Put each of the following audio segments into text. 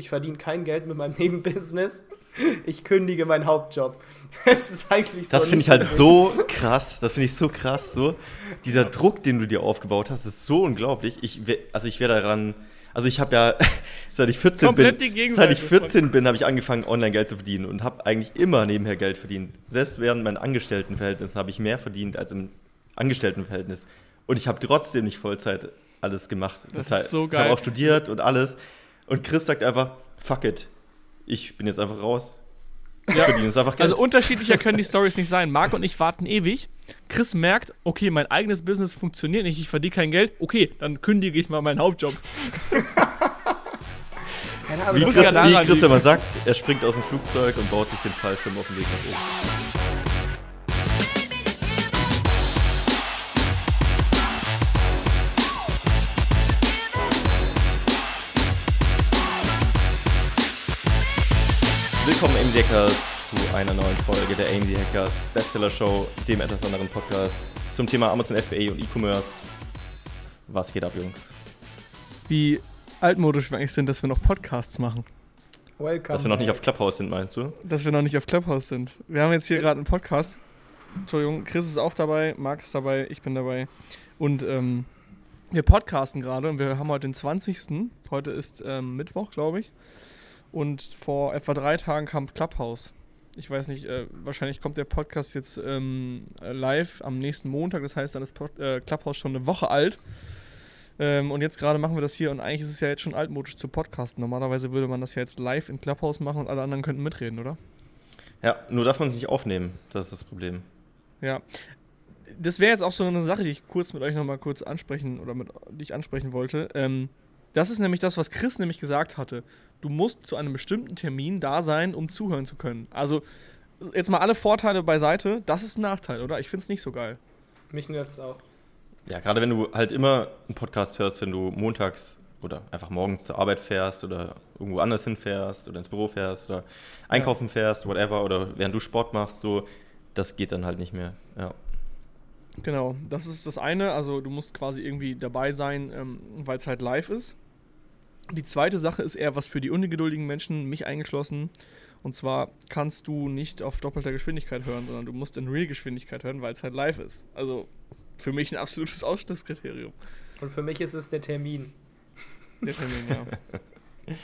ich verdiene kein Geld mit meinem Nebenbusiness. Ich kündige meinen Hauptjob. Es ist eigentlich so. Das finde ich halt so krass. Das finde ich so krass. So. Dieser Druck, den du dir aufgebaut hast, ist so unglaublich. Ich, also ich wäre daran. Also ich habe ja, seit ich 14 Komplett bin, seit ich 14 bin, habe ich angefangen, online Geld zu verdienen und habe eigentlich immer nebenher Geld verdient. Selbst während meinen Angestelltenverhältnissen habe ich mehr verdient als im Angestelltenverhältnis. Und ich habe trotzdem nicht Vollzeit alles gemacht. Das, das ist so geil. Ich habe auch studiert und alles. Und Chris sagt einfach, fuck it. Ich bin jetzt einfach raus. Ich ja. verdiene jetzt einfach Geld. Also unterschiedlicher können die Stories nicht sein. Marc und ich warten ewig. Chris merkt, okay, mein eigenes Business funktioniert nicht, ich verdiene kein Geld. Okay, dann kündige ich mal meinen Hauptjob. wie Chris, wie Chris immer sagt, er springt aus dem Flugzeug und baut sich den Fallschirm auf dem Weg nach oben. Hackers zu einer neuen Folge der AMZ Hackers Bestseller Show, dem etwas anderen Podcast zum Thema Amazon FBA und E-Commerce. Was geht ab, Jungs? Wie altmodisch wir eigentlich sind, dass wir noch Podcasts machen. Welcome. Dass wir noch nicht auf Clubhouse sind, meinst du? Dass wir noch nicht auf Clubhouse sind. Wir haben jetzt hier gerade einen Podcast. Entschuldigung, Chris ist auch dabei, Marc ist dabei, ich bin dabei. Und ähm, wir podcasten gerade und wir haben heute den 20. Heute ist ähm, Mittwoch, glaube ich. Und vor etwa drei Tagen kam Clubhouse. Ich weiß nicht, äh, wahrscheinlich kommt der Podcast jetzt ähm, live am nächsten Montag. Das heißt, dann ist Pod äh, Clubhouse schon eine Woche alt. Ähm, und jetzt gerade machen wir das hier und eigentlich ist es ja jetzt schon altmodisch zu podcasten. Normalerweise würde man das ja jetzt live in Clubhouse machen und alle anderen könnten mitreden, oder? Ja, nur darf man es nicht aufnehmen. Das ist das Problem. Ja. Das wäre jetzt auch so eine Sache, die ich kurz mit euch nochmal kurz ansprechen oder mit die ich ansprechen wollte. Ähm, das ist nämlich das, was Chris nämlich gesagt hatte. Du musst zu einem bestimmten Termin da sein, um zuhören zu können. Also, jetzt mal alle Vorteile beiseite, das ist ein Nachteil, oder? Ich finde es nicht so geil. Mich nervt es auch. Ja, gerade wenn du halt immer einen Podcast hörst, wenn du montags oder einfach morgens zur Arbeit fährst oder irgendwo anders hinfährst oder ins Büro fährst oder einkaufen ja. fährst, whatever, oder während du Sport machst, so, das geht dann halt nicht mehr. Ja. Genau, das ist das eine. Also du musst quasi irgendwie dabei sein, ähm, weil es halt live ist. Die zweite Sache ist eher was für die ungeduldigen Menschen, mich eingeschlossen. Und zwar kannst du nicht auf doppelter Geschwindigkeit hören, sondern du musst in Real-Geschwindigkeit hören, weil es halt live ist. Also für mich ein absolutes Ausschlusskriterium. Und für mich ist es der Termin. Der Termin, ja.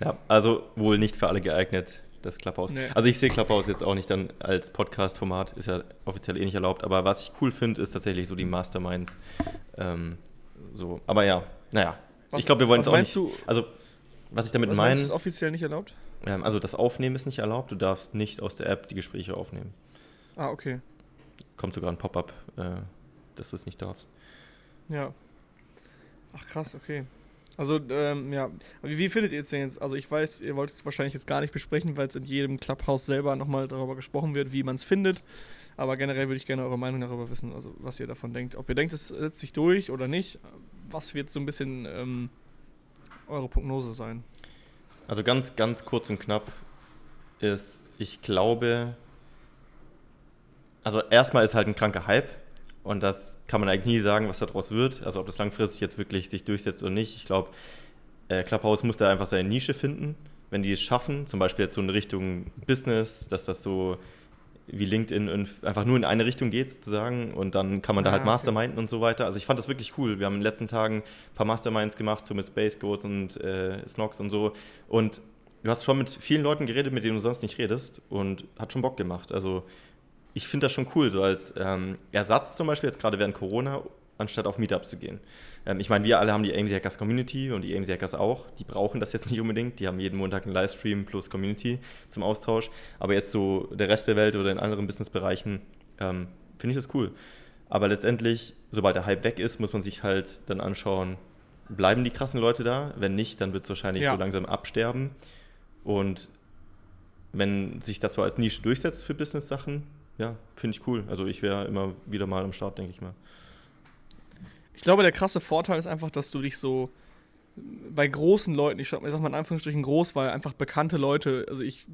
ja, also wohl nicht für alle geeignet das Clubhouse. Nee. Also ich sehe Clubhouse jetzt auch nicht dann als Podcast-Format, ist ja offiziell eh nicht erlaubt, aber was ich cool finde, ist tatsächlich so die Masterminds. Ähm, so, aber ja, naja. Was, ich glaube, wir wollen es auch nicht. Du, also, was ich damit meine. Ist offiziell nicht erlaubt? Ähm, also das Aufnehmen ist nicht erlaubt, du darfst nicht aus der App die Gespräche aufnehmen. Ah, okay. Kommt sogar ein Pop-up, äh, dass du es nicht darfst. Ja. Ach krass, okay. Also, ähm, ja. Wie, wie, findet ihr es denn jetzt? Also, ich weiß, ihr wollt es wahrscheinlich jetzt gar nicht besprechen, weil es in jedem Clubhouse selber nochmal darüber gesprochen wird, wie man es findet. Aber generell würde ich gerne eure Meinung darüber wissen, also was ihr davon denkt. Ob ihr denkt, es setzt sich durch oder nicht. Was wird so ein bisschen ähm, eure Prognose sein? Also, ganz, ganz kurz und knapp ist, ich glaube, also erstmal ist halt ein kranker Hype und das kann man eigentlich nie sagen, was daraus wird. Also ob das langfristig jetzt wirklich sich durchsetzt oder nicht. Ich glaube, äh, Clubhouse muss da einfach seine Nische finden. Wenn die es schaffen, zum Beispiel jetzt so in Richtung Business, dass das so wie LinkedIn einfach nur in eine Richtung geht sozusagen und dann kann man da halt okay. Masterminden und so weiter. Also ich fand das wirklich cool. Wir haben in den letzten Tagen ein paar Masterminds gemacht, so mit Space Goats und äh, Snox und so und du hast schon mit vielen Leuten geredet, mit denen du sonst nicht redest und hat schon Bock gemacht. Also ich finde das schon cool, so als ähm, Ersatz zum Beispiel, jetzt gerade während Corona, anstatt auf Meetups zu gehen. Ähm, ich meine, wir alle haben die AMZ Hackers Community und die AMZ Hackers auch. Die brauchen das jetzt nicht unbedingt. Die haben jeden Montag einen Livestream plus Community zum Austausch. Aber jetzt so der Rest der Welt oder in anderen Businessbereichen ähm, finde ich das cool. Aber letztendlich, sobald der Hype weg ist, muss man sich halt dann anschauen, bleiben die krassen Leute da? Wenn nicht, dann wird es wahrscheinlich ja. so langsam absterben. Und wenn sich das so als Nische durchsetzt für Business-Sachen, ja, finde ich cool. Also ich wäre immer wieder mal am Start, denke ich mal. Ich glaube, der krasse Vorteil ist einfach, dass du dich so bei großen Leuten, ich sag mal in Anführungsstrichen groß, weil einfach bekannte Leute, also ich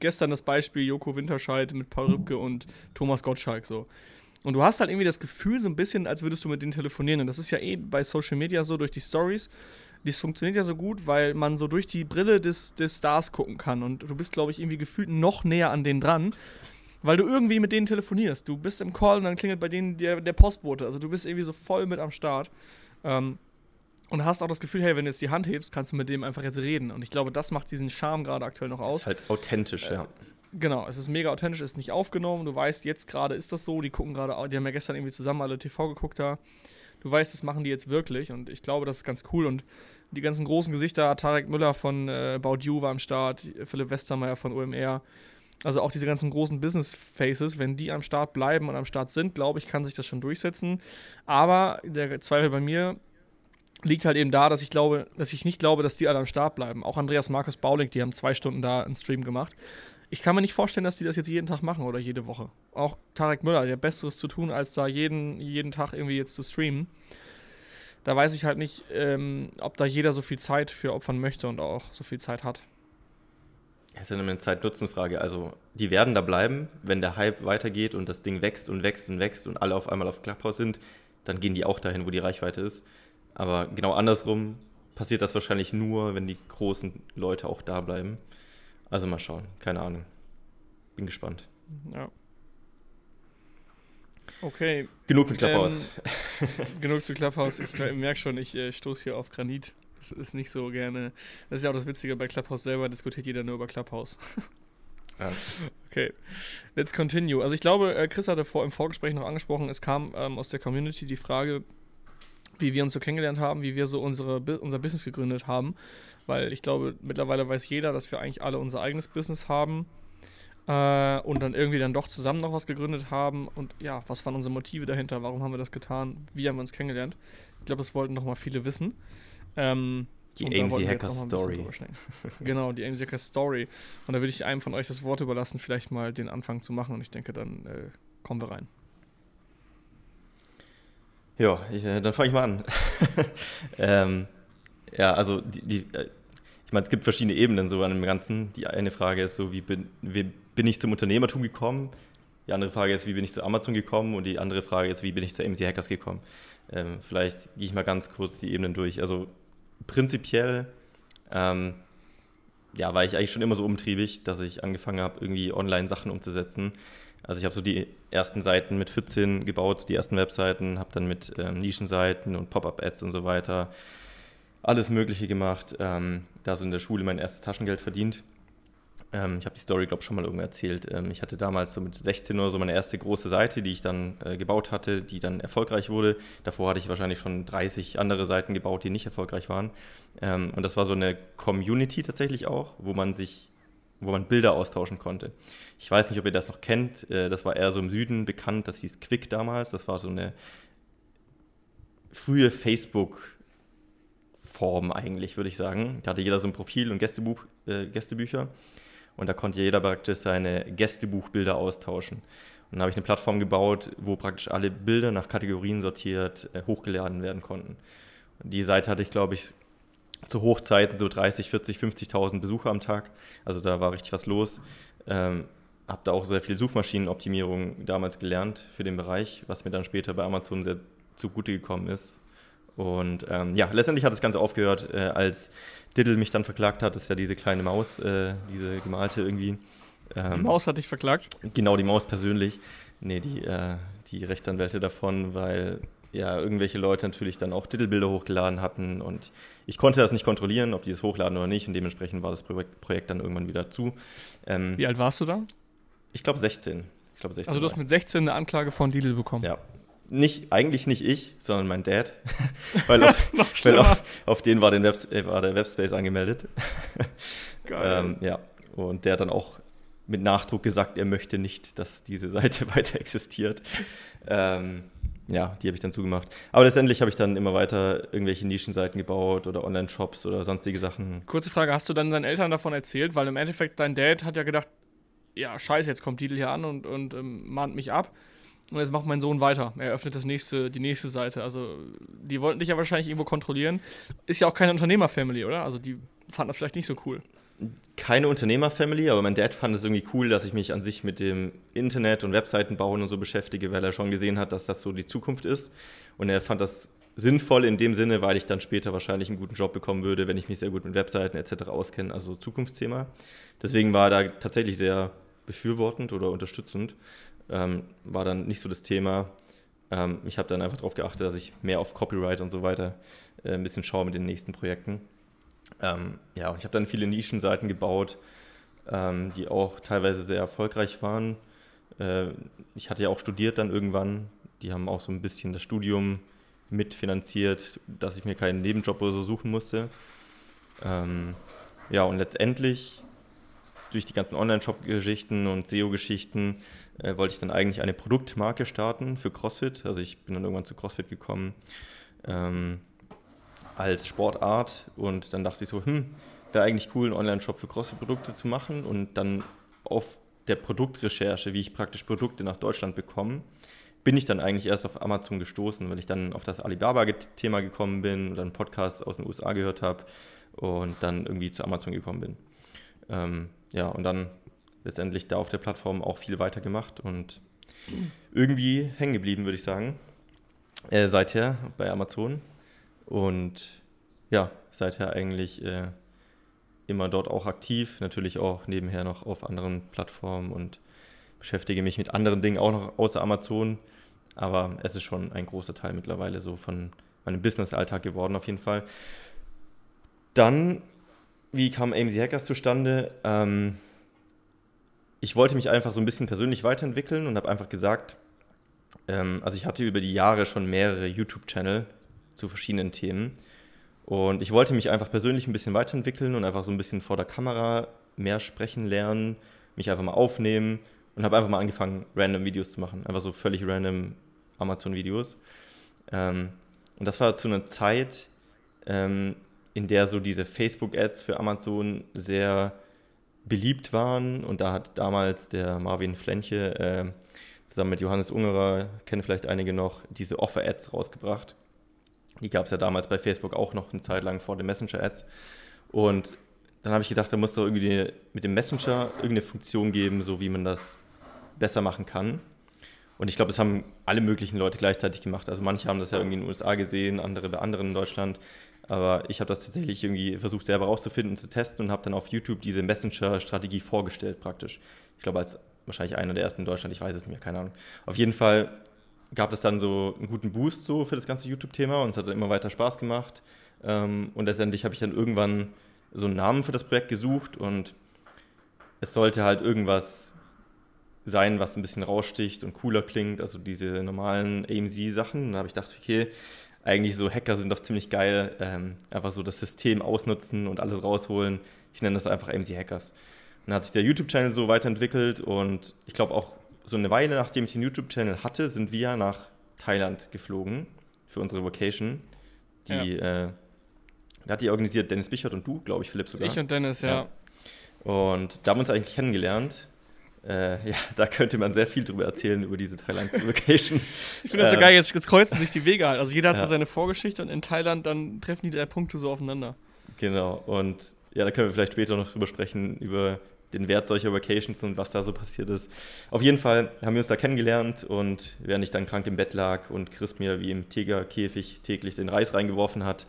gestern das Beispiel Joko Winterscheid mit Paul Rübke und Thomas Gottschalk so. Und du hast halt irgendwie das Gefühl so ein bisschen, als würdest du mit denen telefonieren. Und das ist ja eh bei Social Media so durch die Stories. Das funktioniert ja so gut, weil man so durch die Brille des, des Stars gucken kann. Und du bist, glaube ich, irgendwie gefühlt noch näher an denen dran, weil du irgendwie mit denen telefonierst. Du bist im Call und dann klingelt bei denen der, der Postbote. Also du bist irgendwie so voll mit am Start. Ähm, und hast auch das Gefühl, hey, wenn du jetzt die Hand hebst, kannst du mit dem einfach jetzt reden. Und ich glaube, das macht diesen Charme gerade aktuell noch aus. ist halt authentisch, ja. Genau, es ist mega authentisch, ist nicht aufgenommen. Du weißt, jetzt gerade ist das so. Die gucken gerade, die haben ja gestern irgendwie zusammen alle TV geguckt da. Du weißt, das machen die jetzt wirklich und ich glaube, das ist ganz cool. Und die ganzen großen Gesichter, Tarek Müller von äh, About You war am Start, Philipp Westermeier von OMR. Also auch diese ganzen großen Business Faces, wenn die am Start bleiben und am Start sind, glaube ich, kann sich das schon durchsetzen. Aber der Zweifel bei mir liegt halt eben da, dass ich glaube, dass ich nicht glaube, dass die alle am Start bleiben. Auch Andreas Markus Baulig, die haben zwei Stunden da einen Stream gemacht. Ich kann mir nicht vorstellen, dass die das jetzt jeden Tag machen oder jede Woche. Auch Tarek Müller, der Besseres zu tun, als da jeden, jeden Tag irgendwie jetzt zu streamen. Da weiß ich halt nicht, ähm, ob da jeder so viel Zeit für opfern möchte und auch so viel Zeit hat. Es ist ja eine Zeit-Nutzen-Frage. Also, die werden da bleiben, wenn der Hype weitergeht und das Ding wächst und wächst und wächst und alle auf einmal auf Clubhouse sind, dann gehen die auch dahin, wo die Reichweite ist. Aber genau andersrum passiert das wahrscheinlich nur, wenn die großen Leute auch da bleiben. Also mal schauen, keine Ahnung. Bin gespannt. Ja. Okay, Genug mit Clubhouse. genug zu Clubhouse. Ich merke schon, ich äh, stoße hier auf Granit. Das ist nicht so gerne. Das ist ja auch das Witzige, bei Clubhouse selber diskutiert jeder nur über Clubhouse. Ja. Okay, let's continue. Also ich glaube, äh, Chris hatte vor, im Vorgespräch noch angesprochen, es kam ähm, aus der Community die Frage, wie wir uns so kennengelernt haben, wie wir so unsere, unser Business gegründet haben. Weil ich glaube, mittlerweile weiß jeder, dass wir eigentlich alle unser eigenes Business haben äh, und dann irgendwie dann doch zusammen noch was gegründet haben. Und ja, was waren unsere Motive dahinter? Warum haben wir das getan? Wie haben wir uns kennengelernt? Ich glaube, das wollten noch mal viele wissen. Ähm, Die AMC Hacker Story. genau, die AMC Hacker Story. Und da würde ich einem von euch das Wort überlassen, vielleicht mal den Anfang zu machen. Und ich denke, dann äh, kommen wir rein. Ja, ich, äh, dann fange ich mal an. ähm, ja, also die, die, äh, ich meine, es gibt verschiedene Ebenen so an dem Ganzen. Die eine Frage ist so, wie bin, wie bin ich zum Unternehmertum gekommen? Die andere Frage ist, wie bin ich zu Amazon gekommen? Und die andere Frage ist, wie bin ich zu MC Hackers gekommen? Ähm, vielleicht gehe ich mal ganz kurz die Ebenen durch. Also prinzipiell ähm, ja, war ich eigentlich schon immer so umtriebig, dass ich angefangen habe, irgendwie online Sachen umzusetzen. Also ich habe so die ersten Seiten mit 14 gebaut, die ersten Webseiten, habe dann mit ähm, Nischenseiten und Pop-up-Ads und so weiter alles Mögliche gemacht. Ähm, da so in der Schule mein erstes Taschengeld verdient. Ähm, ich habe die Story, glaube ich, schon mal irgendwo erzählt. Ähm, ich hatte damals so mit 16 oder so meine erste große Seite, die ich dann äh, gebaut hatte, die dann erfolgreich wurde. Davor hatte ich wahrscheinlich schon 30 andere Seiten gebaut, die nicht erfolgreich waren. Ähm, und das war so eine Community tatsächlich auch, wo man sich wo man Bilder austauschen konnte. Ich weiß nicht, ob ihr das noch kennt. äh, Das war eher so im Süden bekannt. Das hieß Quick damals. Das war so eine frühe Facebook-Form eigentlich, würde ich sagen. Da hatte jeder so ein Profil und Gästebuch, äh, Gästebücher. Und da konnte jeder praktisch seine Gästebuchbilder austauschen. Und dann habe ich eine Plattform gebaut, wo praktisch alle Bilder nach Kategorien sortiert äh, hochgeladen werden konnten. Und die Seite hatte ich, glaube ich, zu Hochzeiten so 30, 40, 50.000 Besucher am Tag. Also da war richtig was los. Ähm, habe da auch sehr viel Suchmaschinenoptimierung damals gelernt für den Bereich, was mir dann später bei Amazon sehr zugute gekommen ist. Und ähm, ja, letztendlich hat das Ganze aufgehört, äh, als Diddle mich dann verklagt hat. Das ist ja diese kleine Maus, äh, diese gemalte irgendwie. Die Ähm, Maus hat dich verklagt. Genau, die Maus persönlich. Nee, die, äh, die Rechtsanwälte davon, weil ja irgendwelche Leute natürlich dann auch Titelbilder hochgeladen hatten und ich konnte das nicht kontrollieren, ob die das hochladen oder nicht und dementsprechend war das Projekt, Projekt dann irgendwann wieder zu. Ähm, Wie alt warst du da? Ich glaube 16. Ich glaube 16. Also du hast mit 16 eine Anklage von Lidl bekommen. ja. Nicht, eigentlich nicht ich, sondern mein Dad. weil auf, weil auf, auf den war, den Webs äh, war der Webspace angemeldet. Geil. Ähm, ja, und der hat dann auch mit Nachdruck gesagt, er möchte nicht, dass diese Seite weiter existiert. Ähm, ja, die habe ich dann zugemacht. Aber letztendlich habe ich dann immer weiter irgendwelche Nischenseiten gebaut oder Online-Shops oder sonstige Sachen. Kurze Frage, hast du dann deinen Eltern davon erzählt? Weil im Endeffekt dein Dad hat ja gedacht, ja, scheiße, jetzt kommt Lidl hier an und, und ähm, mahnt mich ab. Und jetzt macht mein Sohn weiter. Er öffnet das nächste, die nächste Seite. Also, die wollten dich ja wahrscheinlich irgendwo kontrollieren. Ist ja auch keine Unternehmerfamily, oder? Also, die fanden das vielleicht nicht so cool. Keine Unternehmer-Family, aber mein Dad fand es irgendwie cool, dass ich mich an sich mit dem Internet und Webseiten bauen und so beschäftige, weil er schon gesehen hat, dass das so die Zukunft ist. Und er fand das sinnvoll in dem Sinne, weil ich dann später wahrscheinlich einen guten Job bekommen würde, wenn ich mich sehr gut mit Webseiten etc. auskenne, also Zukunftsthema. Deswegen war da tatsächlich sehr befürwortend oder unterstützend. Ähm, war dann nicht so das Thema. Ähm, ich habe dann einfach darauf geachtet, dass ich mehr auf Copyright und so weiter äh, ein bisschen schaue mit den nächsten Projekten. Ähm, ja, und ich habe dann viele Nischenseiten gebaut, ähm, die auch teilweise sehr erfolgreich waren. Äh, ich hatte ja auch studiert dann irgendwann. Die haben auch so ein bisschen das Studium mitfinanziert, dass ich mir keinen Nebenjob oder so suchen musste. Ähm, ja, und letztendlich durch die ganzen Online-Shop-Geschichten und SEO-Geschichten äh, wollte ich dann eigentlich eine Produktmarke starten für CrossFit. Also ich bin dann irgendwann zu CrossFit gekommen ähm, als Sportart und dann dachte ich so, hm, wäre eigentlich cool, einen Online-Shop für CrossFit-Produkte zu machen und dann auf der Produktrecherche, wie ich praktisch Produkte nach Deutschland bekomme, bin ich dann eigentlich erst auf Amazon gestoßen, weil ich dann auf das Alibaba-Thema gekommen bin oder einen Podcast aus den USA gehört habe und dann irgendwie zu Amazon gekommen bin. Ähm, ja, und dann letztendlich da auf der Plattform auch viel weiter gemacht und irgendwie hängen geblieben, würde ich sagen. Äh, seither bei Amazon und ja, seither eigentlich äh, immer dort auch aktiv, natürlich auch nebenher noch auf anderen Plattformen und beschäftige mich mit anderen Dingen auch noch außer Amazon. Aber es ist schon ein großer Teil mittlerweile so von meinem Business-Alltag geworden, auf jeden Fall. Dann, wie kam AMC Hackers zustande? Ähm, ich wollte mich einfach so ein bisschen persönlich weiterentwickeln und habe einfach gesagt, ähm, also ich hatte über die Jahre schon mehrere YouTube-Channel zu verschiedenen Themen. Und ich wollte mich einfach persönlich ein bisschen weiterentwickeln und einfach so ein bisschen vor der Kamera mehr sprechen lernen, mich einfach mal aufnehmen und habe einfach mal angefangen, random Videos zu machen. Einfach so völlig random Amazon-Videos. Ähm, und das war zu einer Zeit, ähm, in der so diese Facebook-Ads für Amazon sehr beliebt waren. Und da hat damals der Marvin Flenche äh, zusammen mit Johannes Ungerer, kennen vielleicht einige noch, diese Offer-Ads rausgebracht. Die gab es ja damals bei Facebook auch noch eine Zeit lang vor den Messenger-Ads. Und dann habe ich gedacht, da muss doch irgendwie mit dem Messenger irgendeine Funktion geben, so wie man das besser machen kann. Und ich glaube, das haben alle möglichen Leute gleichzeitig gemacht. Also manche haben das ja irgendwie in den USA gesehen, andere bei anderen in Deutschland. Aber ich habe das tatsächlich irgendwie versucht selber rauszufinden und zu testen und habe dann auf YouTube diese Messenger-Strategie vorgestellt praktisch. Ich glaube, als wahrscheinlich einer der ersten in Deutschland, ich weiß es nicht mehr, keine Ahnung. Auf jeden Fall gab es dann so einen guten Boost so für das ganze YouTube-Thema und es hat dann immer weiter Spaß gemacht. Ähm, und letztendlich habe ich dann irgendwann so einen Namen für das Projekt gesucht und es sollte halt irgendwas sein, was ein bisschen raussticht und cooler klingt, also diese normalen AMZ-Sachen. Da habe ich gedacht, okay, eigentlich so Hacker sind doch ziemlich geil, ähm, einfach so das System ausnutzen und alles rausholen. Ich nenne das einfach AMZ Hackers. dann hat sich der YouTube-Channel so weiterentwickelt und ich glaube auch so eine Weile nachdem ich den YouTube-Channel hatte, sind wir nach Thailand geflogen für unsere Vacation. Die ja. äh, hat die organisiert Dennis Bichert und du, glaube ich, Philipp sogar. Ich und Dennis, ja. ja. Und da haben wir uns eigentlich kennengelernt. Äh, ja, da könnte man sehr viel drüber erzählen, über diese Thailand-Location. ich finde das so äh, geil, jetzt, jetzt, kreuzen sich die Wege halt. Also jeder hat ja. so seine Vorgeschichte und in Thailand dann treffen die drei Punkte so aufeinander. Genau, und ja, da können wir vielleicht später noch drüber sprechen, über den Wert solcher Vacations und was da so passiert ist. Auf jeden Fall haben wir uns da kennengelernt und während ich dann krank im Bett lag und Chris mir wie im Tigerkäfig täglich den Reis reingeworfen hat,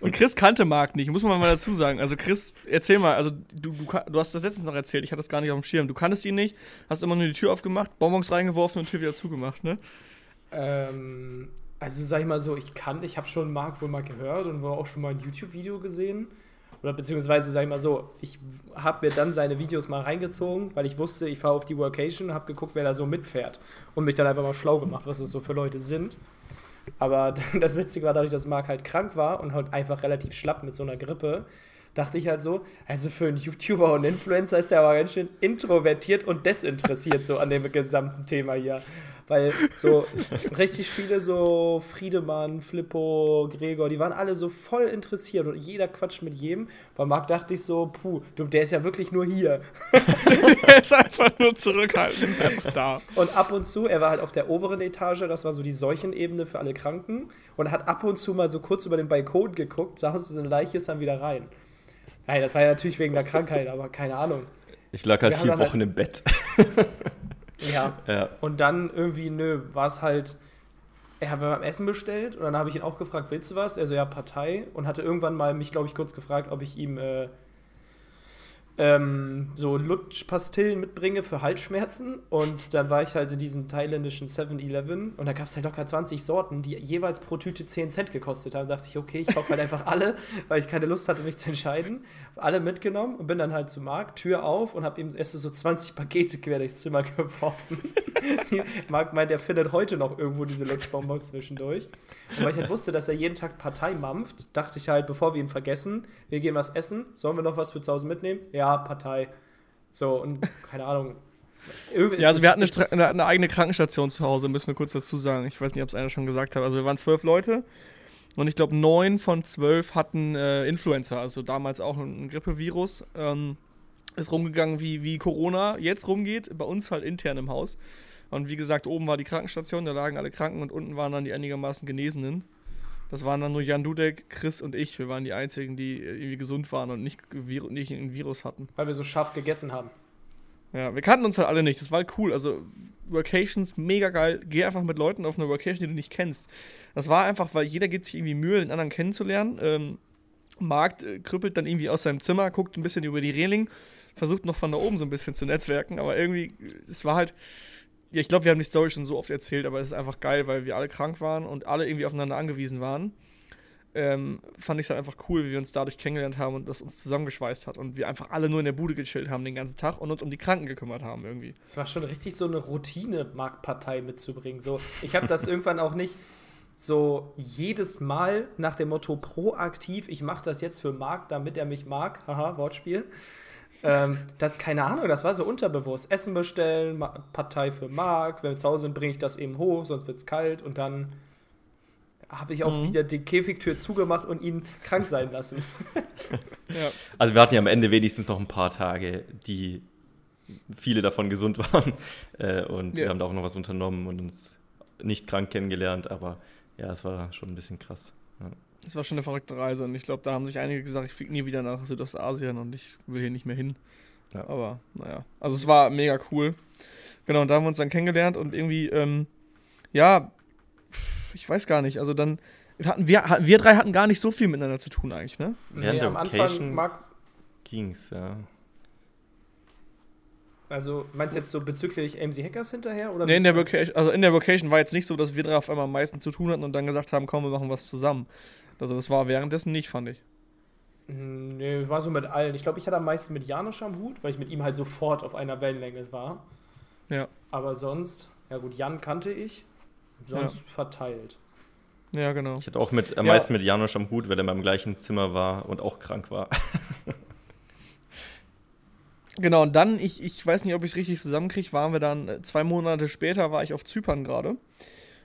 und Chris kannte Marc nicht, muss man mal dazu sagen. Also Chris, erzähl mal, also du, du, du hast das letztens noch erzählt, ich hatte das gar nicht auf dem Schirm. Du kanntest ihn nicht, hast immer nur die Tür aufgemacht, Bonbons reingeworfen und Tür wieder zugemacht, ne? Ähm, also sag ich mal so, ich kannte, ich habe schon Marc wohl mal gehört und wohl auch schon mal ein YouTube-Video gesehen. Oder beziehungsweise, sag ich mal so, ich habe mir dann seine Videos mal reingezogen, weil ich wusste, ich fahre auf die Workation, habe geguckt, wer da so mitfährt und mich dann einfach mal schlau gemacht, was das so für Leute sind. Aber das Witzige war dadurch, dass Marc halt krank war und halt einfach relativ schlapp mit so einer Grippe, dachte ich halt so, also für einen YouTuber und Influencer ist er aber ganz schön introvertiert und desinteressiert so an dem gesamten Thema hier. Weil so richtig viele so Friedemann, Flippo, Gregor, die waren alle so voll interessiert und jeder quatscht mit jedem. Bei Marc dachte ich so, puh, du, der ist ja wirklich nur hier. er ist einfach nur zurückhaltend. da. Und ab und zu, er war halt auf der oberen Etage, das war so die Seuchenebene für alle Kranken und hat ab und zu mal so kurz über den Balkon geguckt, sah uns so eine Leiche, ist dann wieder rein. Nein, das war ja natürlich wegen der Krankheit, aber keine Ahnung. Ich lag halt vier Wochen halt im Bett. Ja. ja. Und dann irgendwie, nö, war es halt er hat beim Essen bestellt und dann habe ich ihn auch gefragt, willst du was? Er so, ja, Partei. Und hatte irgendwann mal mich, glaube ich, kurz gefragt, ob ich ihm äh, ähm, so Lutschpastillen mitbringe für Halsschmerzen. Und dann war ich halt in diesem thailändischen 7-Eleven und da gab es halt locker 20 Sorten, die jeweils pro Tüte 10 Cent gekostet haben. Da dachte ich, okay, ich kaufe halt einfach alle, weil ich keine Lust hatte, mich zu entscheiden. Alle mitgenommen und bin dann halt zum Markt, Tür auf und habe ihm erst so 20 Pakete quer durchs Zimmer geworfen. Marc meint, er findet heute noch irgendwo diese Lutschbonbons zwischendurch. Und weil ich halt wusste, dass er jeden Tag Partei mampft, dachte ich halt, bevor wir ihn vergessen, wir gehen was essen, sollen wir noch was für zu Hause mitnehmen? Ja, ja, Partei. So, und keine Ahnung. ja, also wir hatten eine, eine, eine, eigene Krankenstation zu Hause, müssen wir kurz dazu sagen. Ich weiß nicht, ob es einer schon gesagt hat. Also wir waren zwölf Leute und ich glaube, neun von zwölf hatten äh, Influenza, also damals auch ein, ein Grippevirus. Ähm, ist rumgegangen, wie, wie Corona jetzt rumgeht, bei uns halt intern im Haus. Und wie gesagt, oben war die Krankenstation, da lagen alle Kranken und unten waren dann die einigermaßen Genesenen. Das waren dann nur Jan Dudek, Chris und ich. Wir waren die einzigen, die irgendwie gesund waren und nicht, nicht ein Virus hatten. Weil wir so scharf gegessen haben. Ja, wir kannten uns halt alle nicht. Das war halt cool. Also, Workations, mega geil. Geh einfach mit Leuten auf eine Workation, die du nicht kennst. Das war einfach, weil jeder gibt sich irgendwie Mühe, den anderen kennenzulernen. Ähm, Markt äh, krüppelt dann irgendwie aus seinem Zimmer, guckt ein bisschen über die Reling, versucht noch von da oben so ein bisschen zu netzwerken, aber irgendwie, es war halt, ja, ich glaube, wir haben die Story schon so oft erzählt, aber es ist einfach geil, weil wir alle krank waren und alle irgendwie aufeinander angewiesen waren. Ähm, fand ich es halt einfach cool, wie wir uns dadurch kennengelernt haben und das uns zusammengeschweißt hat und wir einfach alle nur in der Bude gechillt haben den ganzen Tag und uns um die Kranken gekümmert haben irgendwie. Es war schon richtig so eine Routine, Marktpartei mitzubringen. So, ich habe das irgendwann auch nicht so jedes Mal nach dem Motto proaktiv, ich mache das jetzt für Marc, damit er mich mag, haha, Wortspiel, ähm, das, keine Ahnung, das war so unterbewusst. Essen bestellen, Partei für Mark, wenn wir zu Hause sind, bringe ich das eben hoch, sonst wird es kalt und dann habe ich auch mhm. wieder die Käfigtür zugemacht und ihn krank sein lassen. ja. Also wir hatten ja am Ende wenigstens noch ein paar Tage, die viele davon gesund waren äh, und ja. wir haben da auch noch was unternommen und uns nicht krank kennengelernt, aber ja, es war schon ein bisschen krass. Ja. Das war schon eine verrückte Reise und ich glaube, da haben sich einige gesagt, ich fliege nie wieder nach Südostasien und ich will hier nicht mehr hin. Ja. Aber naja, also es war mega cool. Genau, und da haben wir uns dann kennengelernt und irgendwie, ähm, ja, ich weiß gar nicht, also dann hatten wir, wir drei hatten gar nicht so viel miteinander zu tun eigentlich, ne? Während nee, am Anfang mag ging's, ja. Also meinst du jetzt so bezüglich AMC Hackers hinterher? Oder nee, in der, Vocation, also in der Vocation war jetzt nicht so, dass wir drei auf einmal am meisten zu tun hatten und dann gesagt haben, komm, wir machen was zusammen. Also das war währenddessen nicht, fand ich. Hm, nee, war so mit allen. Ich glaube, ich hatte am meisten mit Janusz am Hut, weil ich mit ihm halt sofort auf einer Wellenlänge war. Ja. Aber sonst, ja gut, Jan kannte ich, sonst ja. verteilt. Ja, genau. Ich hatte auch mit, am ja. meisten mit Janusz am Hut, weil er in meinem gleichen Zimmer war und auch krank war. genau, und dann, ich, ich weiß nicht, ob ich es richtig zusammenkriege, waren wir dann, äh, zwei Monate später war ich auf Zypern gerade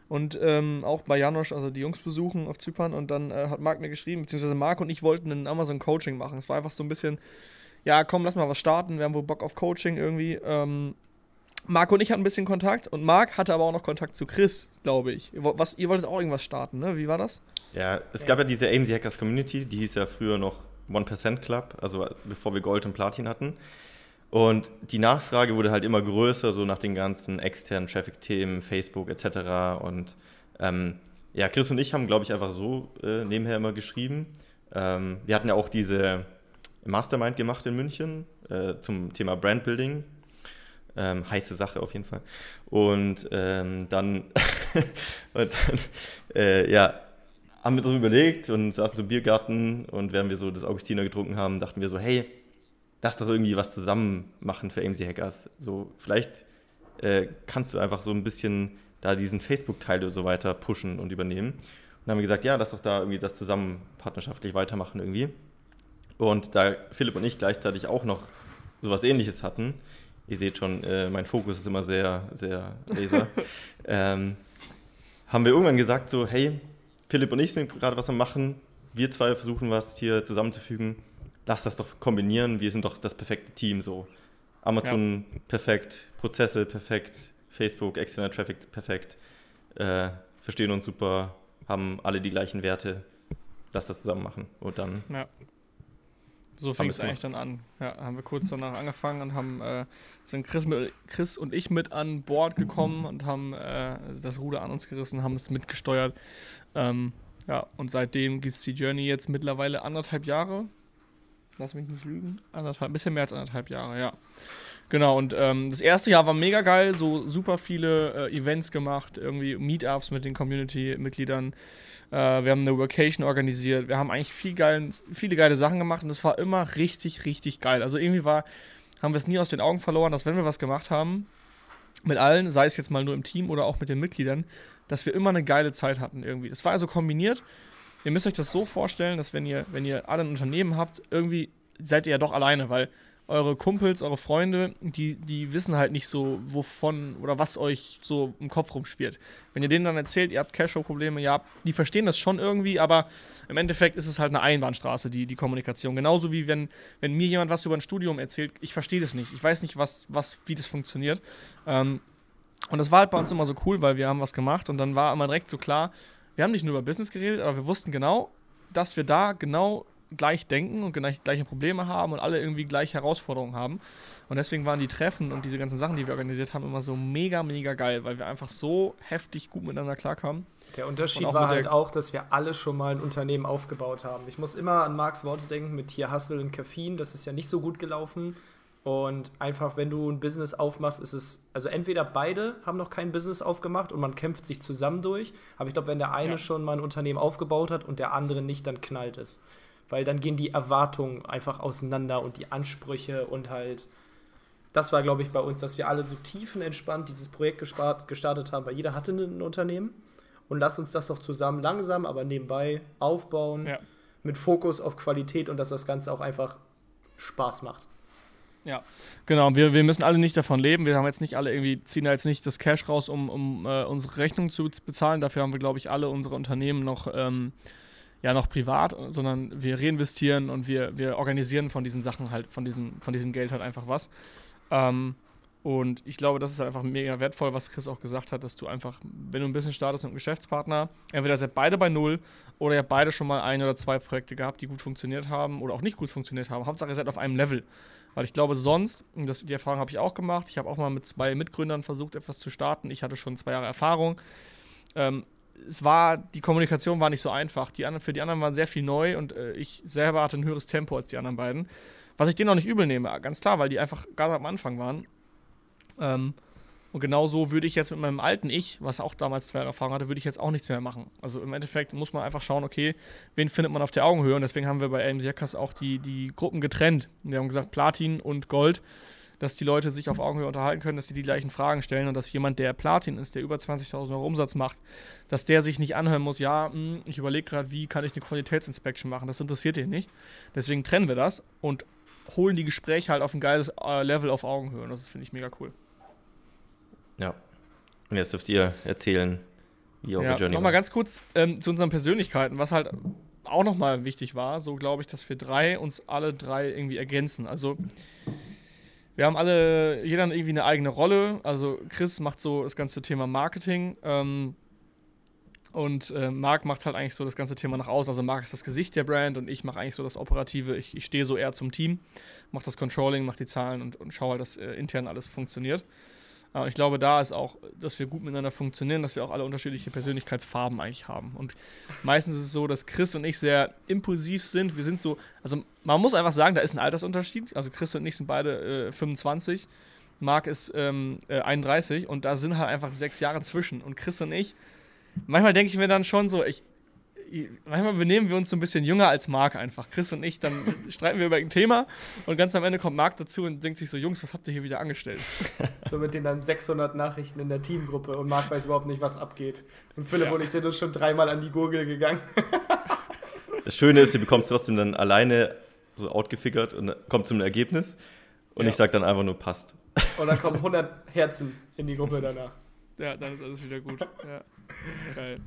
und ähm, auch bei Janosch, also die Jungs besuchen auf Zypern und dann äh, hat Marc mir geschrieben, beziehungsweise Marc und ich wollten ein Amazon-Coaching machen. Es war einfach so ein bisschen, ja, komm, lass mal was starten, wir haben wohl Bock auf Coaching irgendwie. Ähm, Marc und ich hatten ein bisschen Kontakt und Marc hatte aber auch noch Kontakt zu Chris, glaube ich. Was, ihr wolltet auch irgendwas starten, ne? Wie war das? Ja, es gab ja diese AMC Hackers Community, die hieß ja früher noch 1% Club, also bevor wir Gold und Platin hatten. Und die Nachfrage wurde halt immer größer, so nach den ganzen externen Traffic-Themen, Facebook etc. Und ähm, ja, Chris und ich haben, glaube ich, einfach so äh, nebenher immer geschrieben. Ähm, wir hatten ja auch diese Mastermind gemacht in München äh, zum Thema Brandbuilding. Ähm, heiße Sache auf jeden Fall. Und ähm, dann, und dann äh, ja, haben wir so überlegt und saßen so im Biergarten und während wir so das Augustiner getrunken haben, dachten wir so, hey, lass doch irgendwie was zusammen machen für AMC Hackers. So, vielleicht äh, kannst du einfach so ein bisschen da diesen Facebook-Teil und so weiter pushen und übernehmen. Und dann haben wir gesagt, ja, lass doch da irgendwie das zusammen partnerschaftlich weitermachen irgendwie. Und da Philipp und ich gleichzeitig auch noch sowas ähnliches hatten, ihr seht schon, äh, mein Fokus ist immer sehr, sehr laser, ähm, haben wir irgendwann gesagt so, hey, Philipp und ich sind gerade was am machen, wir zwei versuchen was hier zusammenzufügen lass das doch kombinieren, wir sind doch das perfekte Team so. Amazon ja. perfekt, Prozesse perfekt, Facebook, externer Traffic perfekt, äh, verstehen uns super, haben alle die gleichen Werte, lass das zusammen machen und dann. Ja. So fing es eigentlich dann an. Ja, haben wir kurz danach angefangen und haben äh, sind Chris, mit, Chris und ich mit an Bord gekommen und haben äh, das Ruder an uns gerissen, haben es mitgesteuert. Ähm, ja, und seitdem gibt es die Journey jetzt mittlerweile anderthalb Jahre. Lass mich nicht lügen. Anderthalb, ein bisschen mehr als anderthalb Jahre, ja. Genau, und ähm, das erste Jahr war mega geil, so super viele äh, Events gemacht, irgendwie Meetups mit den Community-Mitgliedern. Äh, wir haben eine Vacation organisiert, wir haben eigentlich viel geilen, viele geile Sachen gemacht und es war immer richtig, richtig geil. Also irgendwie war, haben wir es nie aus den Augen verloren, dass wenn wir was gemacht haben, mit allen, sei es jetzt mal nur im Team oder auch mit den Mitgliedern, dass wir immer eine geile Zeit hatten irgendwie. Das war also kombiniert. Ihr müsst euch das so vorstellen, dass wenn ihr, wenn ihr alle ein Unternehmen habt, irgendwie seid ihr ja doch alleine, weil eure Kumpels, eure Freunde, die, die wissen halt nicht so, wovon oder was euch so im Kopf rumschwirrt. Wenn ihr denen dann erzählt, ihr habt Cashflow-Probleme, ja, die verstehen das schon irgendwie, aber im Endeffekt ist es halt eine Einbahnstraße, die, die Kommunikation. Genauso wie wenn, wenn mir jemand was über ein Studium erzählt, ich verstehe das nicht. Ich weiß nicht, was, was, wie das funktioniert. Ähm, und das war halt bei uns immer so cool, weil wir haben was gemacht und dann war immer direkt so klar, wir haben nicht nur über Business geredet, aber wir wussten genau, dass wir da genau gleich denken und gleich, gleiche Probleme haben und alle irgendwie gleiche Herausforderungen haben. Und deswegen waren die Treffen und diese ganzen Sachen, die wir organisiert haben, immer so mega, mega geil, weil wir einfach so heftig gut miteinander klarkamen. Der Unterschied war halt auch, dass wir alle schon mal ein Unternehmen aufgebaut haben. Ich muss immer an Marks Worte denken mit hier Hustle und Caffeine. Das ist ja nicht so gut gelaufen. Und einfach, wenn du ein Business aufmachst, ist es, also entweder beide haben noch kein Business aufgemacht und man kämpft sich zusammen durch. Aber ich glaube, wenn der eine ja. schon mal ein Unternehmen aufgebaut hat und der andere nicht, dann knallt es weil dann gehen die Erwartungen einfach auseinander und die Ansprüche und halt. Das war, glaube ich, bei uns, dass wir alle so tiefenentspannt dieses Projekt gespart, gestartet haben, weil jeder hatte ein Unternehmen. Und lass uns das doch zusammen langsam, aber nebenbei aufbauen, ja. mit Fokus auf Qualität und dass das Ganze auch einfach Spaß macht. Ja, genau. Wir, wir müssen alle nicht davon leben. Wir haben jetzt nicht alle irgendwie, ziehen da jetzt nicht das Cash raus, um, um äh, unsere Rechnung zu bezahlen. Dafür haben wir, glaube ich, alle unsere Unternehmen noch ähm, ja noch privat, sondern wir reinvestieren und wir, wir organisieren von diesen Sachen halt, von diesem, von diesem Geld halt einfach was. Ähm, und ich glaube, das ist halt einfach mega wertvoll, was Chris auch gesagt hat, dass du einfach, wenn du ein bisschen startest mit einem Geschäftspartner, entweder seid beide bei Null oder ihr habt beide schon mal ein oder zwei Projekte gehabt, die gut funktioniert haben oder auch nicht gut funktioniert haben. Hauptsache, ihr seid auf einem Level. Weil ich glaube, sonst, das, die Erfahrung habe ich auch gemacht, ich habe auch mal mit zwei Mitgründern versucht, etwas zu starten. Ich hatte schon zwei Jahre Erfahrung. Ähm, es war, die Kommunikation war nicht so einfach. Die anderen, für die anderen waren sehr viel neu und äh, ich selber hatte ein höheres Tempo als die anderen beiden. Was ich denen auch nicht übel nehme, ganz klar, weil die einfach gerade am Anfang waren. Ähm, und genau so würde ich jetzt mit meinem alten Ich, was auch damals zwei Jahre Erfahrung hatte, würde ich jetzt auch nichts mehr machen. Also im Endeffekt muss man einfach schauen, okay, wen findet man auf der Augenhöhe? Und deswegen haben wir bei AMC Hackers auch die, die Gruppen getrennt. Wir haben gesagt, Platin und Gold dass die Leute sich auf Augenhöhe unterhalten können, dass die die gleichen Fragen stellen und dass jemand, der Platin ist, der über 20.000 Euro Umsatz macht, dass der sich nicht anhören muss, ja, hm, ich überlege gerade, wie kann ich eine Qualitätsinspection machen, das interessiert ihn nicht. Deswegen trennen wir das und holen die Gespräche halt auf ein geiles äh, Level auf Augenhöhe und das finde ich mega cool. Ja. Und jetzt dürft ihr erzählen, wie eure ja, Journey Nochmal ganz kurz ähm, zu unseren Persönlichkeiten, was halt auch nochmal wichtig war, so glaube ich, dass wir drei uns alle drei irgendwie ergänzen. Also wir haben alle, jeder irgendwie eine eigene Rolle. Also Chris macht so das ganze Thema Marketing. Ähm, und äh, Marc macht halt eigentlich so das ganze Thema nach außen. Also Marc ist das Gesicht der Brand und ich mache eigentlich so das Operative. Ich, ich stehe so eher zum Team, mache das Controlling, mache die Zahlen und, und schaue halt, dass äh, intern alles funktioniert. Aber ich glaube, da ist auch, dass wir gut miteinander funktionieren, dass wir auch alle unterschiedliche Persönlichkeitsfarben eigentlich haben. Und meistens ist es so, dass Chris und ich sehr impulsiv sind. Wir sind so, also man muss einfach sagen, da ist ein Altersunterschied. Also Chris und ich sind beide äh, 25. Marc ist ähm, äh, 31 und da sind halt einfach sechs Jahre zwischen. Und Chris und ich, manchmal denke ich mir dann schon so, ich, manchmal benehmen wir uns so ein bisschen jünger als Marc einfach. Chris und ich, dann streiten wir über ein Thema und ganz am Ende kommt Marc dazu und denkt sich so, Jungs, was habt ihr hier wieder angestellt? So mit den dann 600 Nachrichten in der Teamgruppe und Marc weiß überhaupt nicht, was abgeht. Und Philipp ja. und ich sind uns schon dreimal an die Gurgel gegangen. Das Schöne ist, ihr bekommt es trotzdem dann alleine so outgefigert und kommt zum Ergebnis und ja. ich sage dann einfach nur, passt. Und dann kommen 100 Herzen in die Gruppe danach. Ja, dann ist alles wieder gut. Ja. Geil.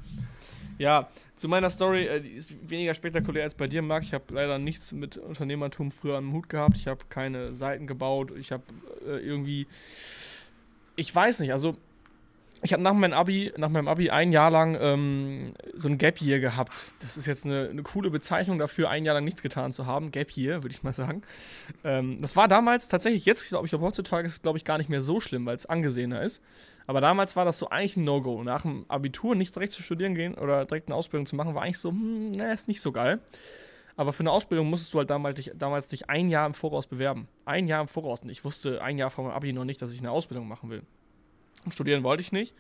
Ja, zu meiner Story, äh, die ist weniger spektakulär als bei dir, Marc. Ich habe leider nichts mit Unternehmertum früher am Hut gehabt. Ich habe keine Seiten gebaut. Ich habe äh, irgendwie, ich weiß nicht, also ich habe nach meinem Abi, nach meinem Abi ein Jahr lang ähm, so ein Gap Year gehabt. Das ist jetzt eine, eine, coole Bezeichnung dafür, ein Jahr lang nichts getan zu haben. Gap Year, würde ich mal sagen. Ähm, das war damals tatsächlich, jetzt glaube ich, heutzutage ist es, glaube ich, gar nicht mehr so schlimm, weil es angesehener ist. Aber damals war das so eigentlich ein No-Go. Nach dem Abitur nicht direkt zu studieren gehen oder direkt eine Ausbildung zu machen, war eigentlich so, hm, naja, ist nicht so geil. Aber für eine Ausbildung musstest du halt damals dich, damals dich ein Jahr im Voraus bewerben. Ein Jahr im Voraus. Und ich wusste ein Jahr vor meinem Abi noch nicht, dass ich eine Ausbildung machen will. Und studieren wollte ich nicht.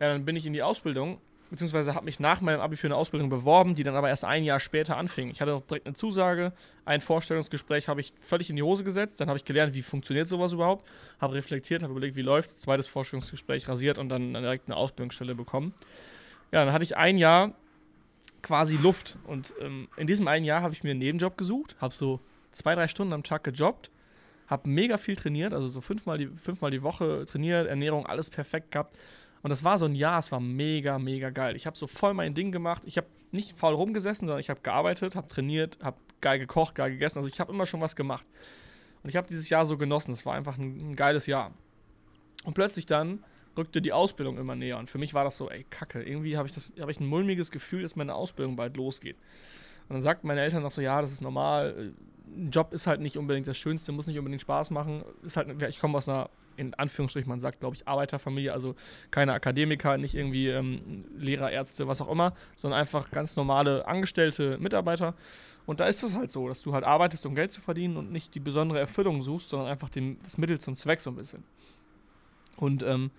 Ja, dann bin ich in die Ausbildung, beziehungsweise habe mich nach meinem Abi für eine Ausbildung beworben, die dann aber erst ein Jahr später anfing. Ich hatte auch direkt eine Zusage, ein Vorstellungsgespräch habe ich völlig in die Hose gesetzt, dann habe ich gelernt, wie funktioniert sowas überhaupt, habe reflektiert, habe überlegt, wie läuft es, zweites Vorstellungsgespräch rasiert und dann direkt eine Ausbildungsstelle bekommen. Ja, dann hatte ich ein Jahr quasi Luft und ähm, in diesem einen Jahr habe ich mir einen Nebenjob gesucht, habe so zwei, drei Stunden am Tag gejobbt, habe mega viel trainiert, also so fünfmal die, fünfmal die Woche trainiert, Ernährung, alles perfekt gehabt. Und das war so ein Jahr, es war mega, mega geil. Ich habe so voll mein Ding gemacht. Ich habe nicht faul rumgesessen, sondern ich habe gearbeitet, habe trainiert, habe geil gekocht, geil gegessen. Also ich habe immer schon was gemacht. Und ich habe dieses Jahr so genossen. Es war einfach ein, ein, geiles Jahr. Und plötzlich dann rückte die Ausbildung immer näher. Und für mich war das so, ey, kacke. Irgendwie habe ich, hab ich ein mulmiges Gefühl, dass meine Ausbildung bald losgeht. Und dann sagten meine Eltern noch so, ja, das ist normal ein Job ist halt nicht unbedingt das Schönste, muss nicht unbedingt Spaß machen. Ist halt, ich komme aus einer, in Anführungsstrichen, man sagt, glaube ich, Arbeiterfamilie, also keine Akademiker, nicht irgendwie ähm, Lehrer, Ärzte, was auch immer, sondern einfach ganz normale angestellte Mitarbeiter. Und da ist es halt so, dass du halt arbeitest, um Geld zu verdienen und nicht die besondere Erfüllung suchst, sondern einfach den, das Mittel zum Zweck so ein bisschen. Und ähm,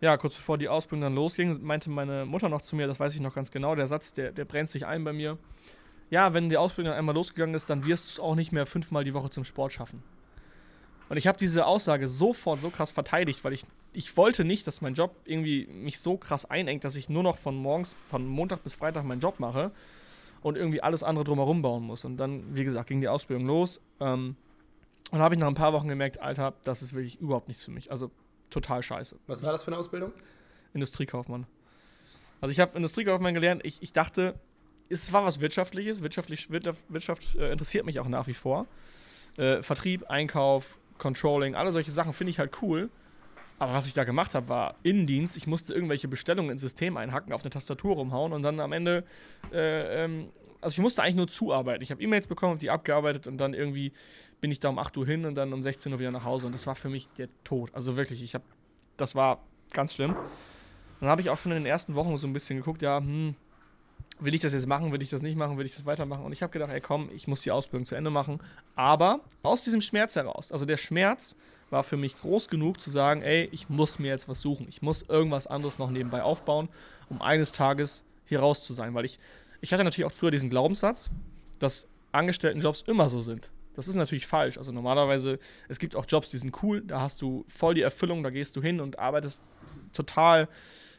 ja, kurz bevor die Ausbildung dann losging, meinte meine Mutter noch zu mir, das weiß ich noch ganz genau, der Satz, der, der brennt sich ein bei mir ja, wenn die Ausbildung einmal losgegangen ist, dann wirst du es auch nicht mehr fünfmal die Woche zum Sport schaffen. Und ich habe diese Aussage sofort so krass verteidigt, weil ich, ich wollte nicht, dass mein Job irgendwie mich so krass einengt, dass ich nur noch von morgens, von Montag bis Freitag meinen Job mache und irgendwie alles andere drumherum bauen muss. Und dann, wie gesagt, ging die Ausbildung los. Ähm, und habe ich nach ein paar Wochen gemerkt, Alter, das ist wirklich überhaupt nichts für mich. Also total scheiße. Was war das für eine Ausbildung? Industriekaufmann. Also ich habe Industriekaufmann gelernt. Ich, ich dachte, es war was Wirtschaftliches. Wirtschaftlich, Wirtschaft, äh, interessiert mich auch nach wie vor. Äh, Vertrieb, Einkauf, Controlling, alle solche Sachen finde ich halt cool. Aber was ich da gemacht habe, war Innendienst. Ich musste irgendwelche Bestellungen ins System einhacken, auf eine Tastatur rumhauen und dann am Ende, äh, ähm, also ich musste eigentlich nur zuarbeiten. Ich habe E-Mails bekommen, die abgearbeitet und dann irgendwie bin ich da um 8 Uhr hin und dann um 16 Uhr wieder nach Hause. Und das war für mich der Tod. Also wirklich, ich habe, das war ganz schlimm. Dann habe ich auch schon in den ersten Wochen so ein bisschen geguckt, ja, hm, will ich das jetzt machen, will ich das nicht machen, will ich das weitermachen? Und ich habe gedacht, ey komm, ich muss die Ausbildung zu Ende machen. Aber aus diesem Schmerz heraus, also der Schmerz war für mich groß genug zu sagen, ey, ich muss mir jetzt was suchen. Ich muss irgendwas anderes noch nebenbei aufbauen, um eines Tages hier raus zu sein. Weil ich, ich hatte natürlich auch früher diesen Glaubenssatz, dass Angestelltenjobs immer so sind. Das ist natürlich falsch. Also normalerweise, es gibt auch Jobs, die sind cool, da hast du voll die Erfüllung, da gehst du hin und arbeitest total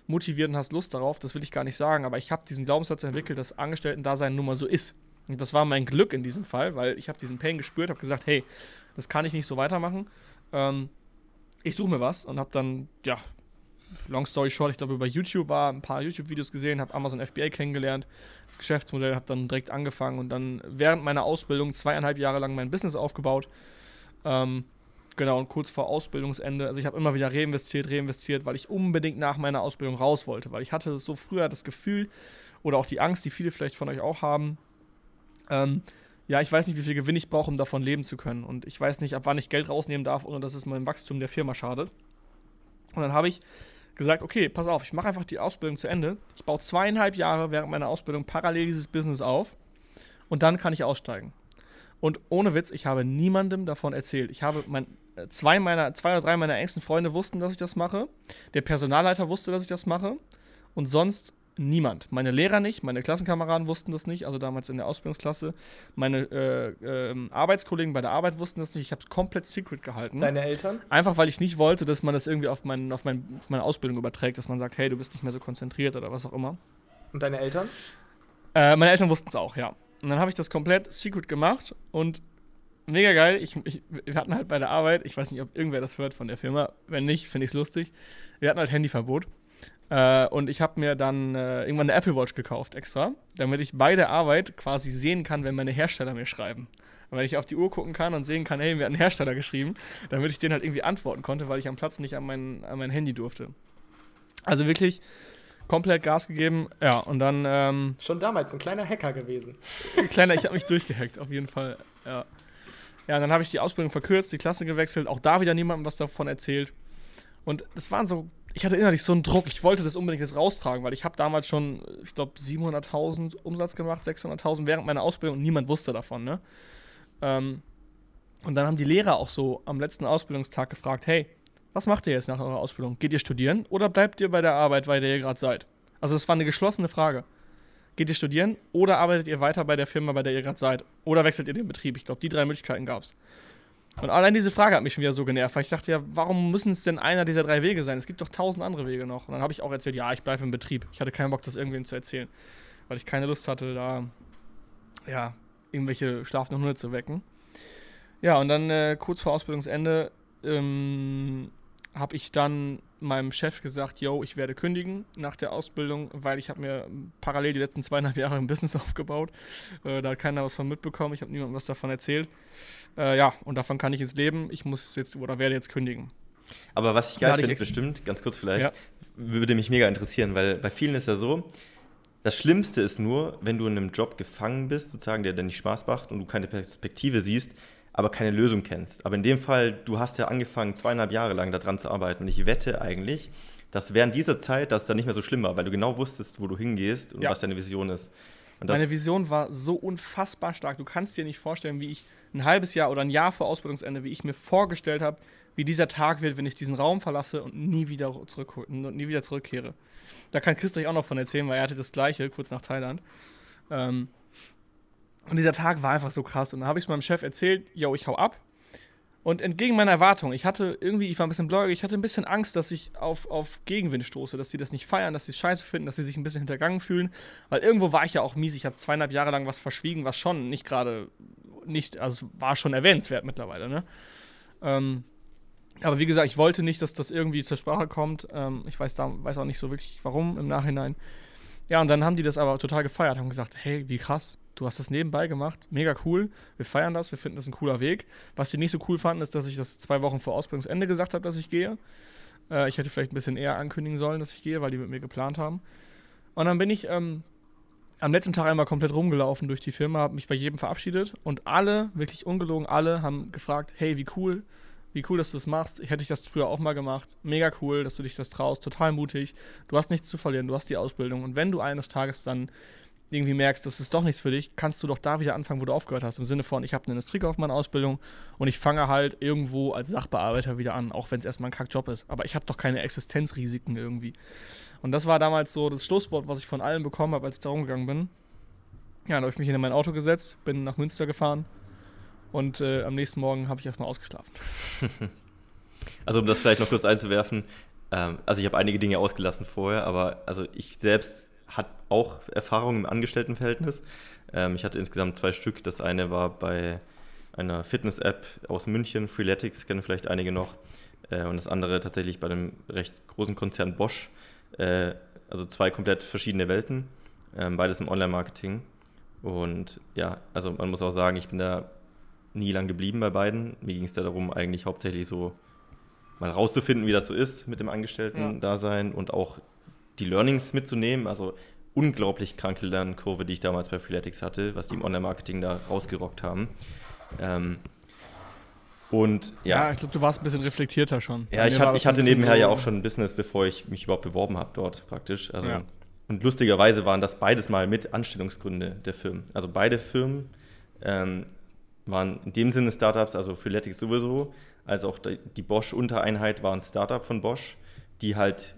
motiviert und hast Lust darauf, das will ich gar nicht sagen, aber ich habe diesen Glaubenssatz entwickelt, dass Angestellten-Dasein nun mal so ist. Und das war mein Glück in diesem Fall, weil ich habe diesen Pain gespürt, habe gesagt, hey, das kann ich nicht so weitermachen. Ähm, ich suche mir was und habe dann, ja, long story short, ich glaube über YouTube war, ein paar YouTube-Videos gesehen, habe Amazon FBA kennengelernt, das Geschäftsmodell, habe dann direkt angefangen und dann während meiner Ausbildung zweieinhalb Jahre lang mein Business aufgebaut. Ähm, Genau, und kurz vor Ausbildungsende, also ich habe immer wieder reinvestiert, reinvestiert, weil ich unbedingt nach meiner Ausbildung raus wollte, weil ich hatte so früher das Gefühl oder auch die Angst, die viele vielleicht von euch auch haben, ähm, ja, ich weiß nicht, wie viel Gewinn ich brauche, um davon leben zu können. Und ich weiß nicht, ab wann ich Geld rausnehmen darf, ohne dass es meinem Wachstum der Firma schadet. Und dann habe ich gesagt, okay, pass auf, ich mache einfach die Ausbildung zu Ende. Ich baue zweieinhalb Jahre während meiner Ausbildung parallel dieses Business auf und dann kann ich aussteigen. Und ohne Witz, ich habe niemandem davon erzählt. Ich habe mein, äh, zwei meiner, zwei oder drei meiner engsten Freunde wussten, dass ich das mache. Der Personalleiter wusste, dass ich das mache. Und sonst niemand. Meine Lehrer nicht, meine Klassenkameraden wussten das nicht, also damals in der Ausbildungsklasse. Meine äh, äh, Arbeitskollegen bei der Arbeit wussten das nicht. Ich habe es komplett secret gehalten. Deine Eltern? Einfach, weil ich nicht wollte, dass man das irgendwie auf, mein, auf, mein, auf meine Ausbildung überträgt, dass man sagt, hey, du bist nicht mehr so konzentriert oder was auch immer. Und deine Eltern? Äh, meine Eltern wussten es auch, ja. Und dann habe ich das komplett secret gemacht und mega geil. Ich, ich, wir hatten halt bei der Arbeit, ich weiß nicht, ob irgendwer das hört von der Firma. Wenn nicht, finde ich es lustig. Wir hatten halt Handyverbot. Äh, und ich habe mir dann äh, irgendwann eine Apple Watch gekauft extra, damit ich bei der Arbeit quasi sehen kann, wenn meine Hersteller mir schreiben. Wenn ich auf die Uhr gucken kann und sehen kann, hey, mir hat ein Hersteller geschrieben, damit ich den halt irgendwie antworten konnte, weil ich am Platz nicht an mein, an mein Handy durfte. Also wirklich komplett Gas gegeben. Ja, und dann. Ähm, Schon damals ein kleiner Hacker gewesen. Ein kleiner, ich habe mich durchgehackt, auf jeden Fall. Ja. Ja, dann habe ich die Ausbildung verkürzt, die Klasse gewechselt, auch da wieder niemandem was davon erzählt. Und das waren so, ich hatte innerlich so einen Druck, ich wollte das unbedingt jetzt raustragen, weil ich habe damals schon, ich glaube, 700.000 Umsatz gemacht, 600.000 während meiner Ausbildung und niemand wusste davon, ne? Ähm, und dann haben die Lehrer auch so am letzten Ausbildungstag gefragt, hey, was macht ihr jetzt nach eurer Ausbildung? Geht ihr studieren oder bleibt ihr bei der Arbeit, bei der ihr gerade seid? Also das war eine geschlossene Frage. Geht ihr studieren oder arbeitet ihr weiter bei der Firma, bei der ihr gerade seid? Oder wechselt ihr den Betrieb? Ich glaube, die drei Möglichkeiten gab es. Und allein diese Frage hat mich schon wieder so genervt, weil ich dachte ja, warum müssen es denn einer dieser drei Wege sein? Es gibt doch tausend andere Wege noch. Und dann habe ich auch erzählt, ja, ich bleibe im Betrieb. Ich hatte keinen Bock, das irgendwem zu erzählen, weil ich keine Lust hatte, da ja, irgendwelche schlafenden Hunde zu wecken. Ja, und dann äh, kurz vor Ausbildungsende ähm, habe ich dann meinem Chef gesagt, yo, ich werde kündigen nach der Ausbildung, weil ich habe mir parallel die letzten zweieinhalb Jahre ein Business aufgebaut. Äh, da hat keiner was von mitbekommen, ich habe niemandem was davon erzählt. Äh, ja, und davon kann ich jetzt leben. Ich muss jetzt oder werde jetzt kündigen. Aber was ich geil finde, bestimmt, ganz kurz vielleicht, ja. würde mich mega interessieren, weil bei vielen ist ja so, das Schlimmste ist nur, wenn du in einem Job gefangen bist, sozusagen, der dir nicht Spaß macht und du keine Perspektive siehst, aber keine Lösung kennst. Aber in dem Fall, du hast ja angefangen, zweieinhalb Jahre lang daran zu arbeiten. Und ich wette eigentlich, dass während dieser Zeit das dann nicht mehr so schlimm war, weil du genau wusstest, wo du hingehst und ja. was deine Vision ist. Meine Vision war so unfassbar stark. Du kannst dir nicht vorstellen, wie ich ein halbes Jahr oder ein Jahr vor Ausbildungsende, wie ich mir vorgestellt habe, wie dieser Tag wird, wenn ich diesen Raum verlasse und nie wieder, zurück, nie wieder zurückkehre. Da kann Christoph auch noch von erzählen, weil er hatte das Gleiche kurz nach Thailand. Ähm, und dieser Tag war einfach so krass. Und dann habe ich es meinem Chef erzählt, yo, ich hau ab. Und entgegen meiner Erwartung, ich hatte irgendwie, ich war ein bisschen bläugig, ich hatte ein bisschen Angst, dass ich auf, auf Gegenwind stoße, dass sie das nicht feiern, dass sie es scheiße finden, dass sie sich ein bisschen hintergangen fühlen. Weil irgendwo war ich ja auch mies. Ich habe zweieinhalb Jahre lang was verschwiegen, was schon nicht gerade, nicht, also war schon erwähnenswert mittlerweile, ne? Ähm, aber wie gesagt, ich wollte nicht, dass das irgendwie zur Sprache kommt. Ähm, ich weiß, da, weiß auch nicht so wirklich, warum im Nachhinein. Ja, und dann haben die das aber total gefeiert, haben gesagt, hey, wie krass, du hast das nebenbei gemacht, mega cool, wir feiern das, wir finden das ein cooler Weg. Was sie nicht so cool fanden, ist, dass ich das zwei Wochen vor Ausbildungsende gesagt habe, dass ich gehe. Äh, ich hätte vielleicht ein bisschen eher ankündigen sollen, dass ich gehe, weil die mit mir geplant haben. Und dann bin ich ähm, am letzten Tag einmal komplett rumgelaufen durch die Firma, habe mich bei jedem verabschiedet und alle, wirklich ungelogen, alle haben gefragt, hey, wie cool, wie cool, dass du das machst. Ich hätte ich das früher auch mal gemacht. Mega cool, dass du dich das traust. Total mutig. Du hast nichts zu verlieren. Du hast die Ausbildung. Und wenn du eines Tages dann irgendwie merkst, das ist doch nichts für dich, kannst du doch da wieder anfangen, wo du aufgehört hast. Im Sinne von, ich habe eine Industriekaufmann-Ausbildung und ich fange halt irgendwo als Sachbearbeiter wieder an, auch wenn es erstmal ein Kackjob ist. Aber ich habe doch keine Existenzrisiken irgendwie. Und das war damals so das Schlusswort, was ich von allen bekommen habe, als ich da rumgegangen bin. Ja, dann habe ich mich in mein Auto gesetzt, bin nach Münster gefahren und äh, am nächsten Morgen habe ich erstmal ausgeschlafen. also um das vielleicht noch kurz einzuwerfen, ähm, also ich habe einige Dinge ausgelassen vorher, aber also ich selbst hatte auch Erfahrung im Angestelltenverhältnis. Ähm, ich hatte insgesamt zwei Stück. Das eine war bei einer Fitness-App aus München, Freeletics, kennen vielleicht einige noch. Äh, und das andere tatsächlich bei einem recht großen Konzern Bosch. Äh, also zwei komplett verschiedene Welten, äh, beides im Online-Marketing. Und ja, also man muss auch sagen, ich bin da nie lang geblieben bei beiden. Mir ging es da darum, eigentlich hauptsächlich so mal rauszufinden, wie das so ist mit dem Angestellten-Dasein ja. und auch die Learnings mitzunehmen. Also unglaublich kranke Lernkurve, die ich damals bei Freeletics hatte, was die im Online-Marketing da rausgerockt haben. Ähm, und ja. Ja, ich glaube, du warst ein bisschen reflektierter schon. Ja, ich, hat, ich hatte nebenher so ja auch schon ein Business, bevor ich mich überhaupt beworben habe dort praktisch. Also, ja. Und lustigerweise waren das beides mal mit Anstellungsgründe der Firmen. Also beide Firmen ähm, waren in dem Sinne Startups, also Freeletics sowieso, als auch die Bosch-Untereinheit war ein Startup von Bosch, die halt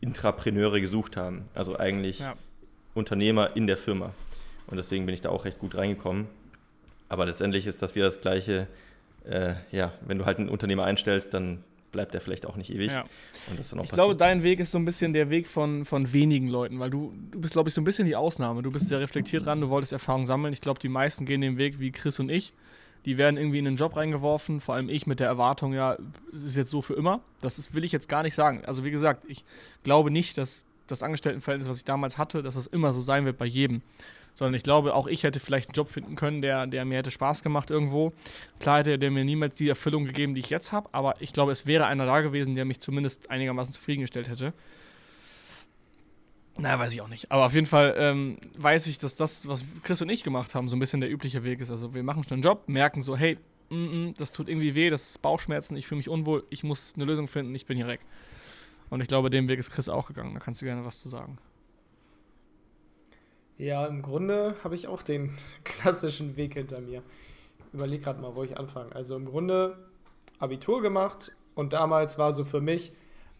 Intrapreneure gesucht haben. Also eigentlich ja. Unternehmer in der Firma. Und deswegen bin ich da auch recht gut reingekommen. Aber letztendlich ist das wieder das Gleiche. Äh, ja, wenn du halt einen Unternehmer einstellst, dann bleibt der vielleicht auch nicht ewig. Ja. Und das dann auch ich passiert. glaube, dein Weg ist so ein bisschen der Weg von, von wenigen Leuten, weil du, du bist, glaube ich, so ein bisschen die Ausnahme. Du bist sehr reflektiert dran, du wolltest Erfahrung sammeln. Ich glaube, die meisten gehen den Weg wie Chris und ich. Die werden irgendwie in den Job reingeworfen, vor allem ich mit der Erwartung, ja, es ist jetzt so für immer. Das ist, will ich jetzt gar nicht sagen. Also wie gesagt, ich glaube nicht, dass das Angestelltenverhältnis, was ich damals hatte, dass das immer so sein wird bei jedem sondern ich glaube, auch ich hätte vielleicht einen Job finden können, der, der mir hätte Spaß gemacht irgendwo. Klar hätte der mir niemals die Erfüllung gegeben, die ich jetzt habe, aber ich glaube, es wäre einer da gewesen, der mich zumindest einigermaßen zufriedengestellt hätte. Na, weiß ich auch nicht. Aber auf jeden Fall ähm, weiß ich, dass das, was Chris und ich gemacht haben, so ein bisschen der übliche Weg ist. Also wir machen schon einen Job, merken so, hey, mm -mm, das tut irgendwie weh, das ist Bauchschmerzen, ich fühle mich unwohl, ich muss eine Lösung finden, ich bin hier weg. Und ich glaube, dem Weg ist Chris auch gegangen. Da kannst du gerne was zu sagen. Ja, im Grunde habe ich auch den klassischen Weg hinter mir. Überleg gerade mal, wo ich anfange. Also im Grunde Abitur gemacht und damals war so für mich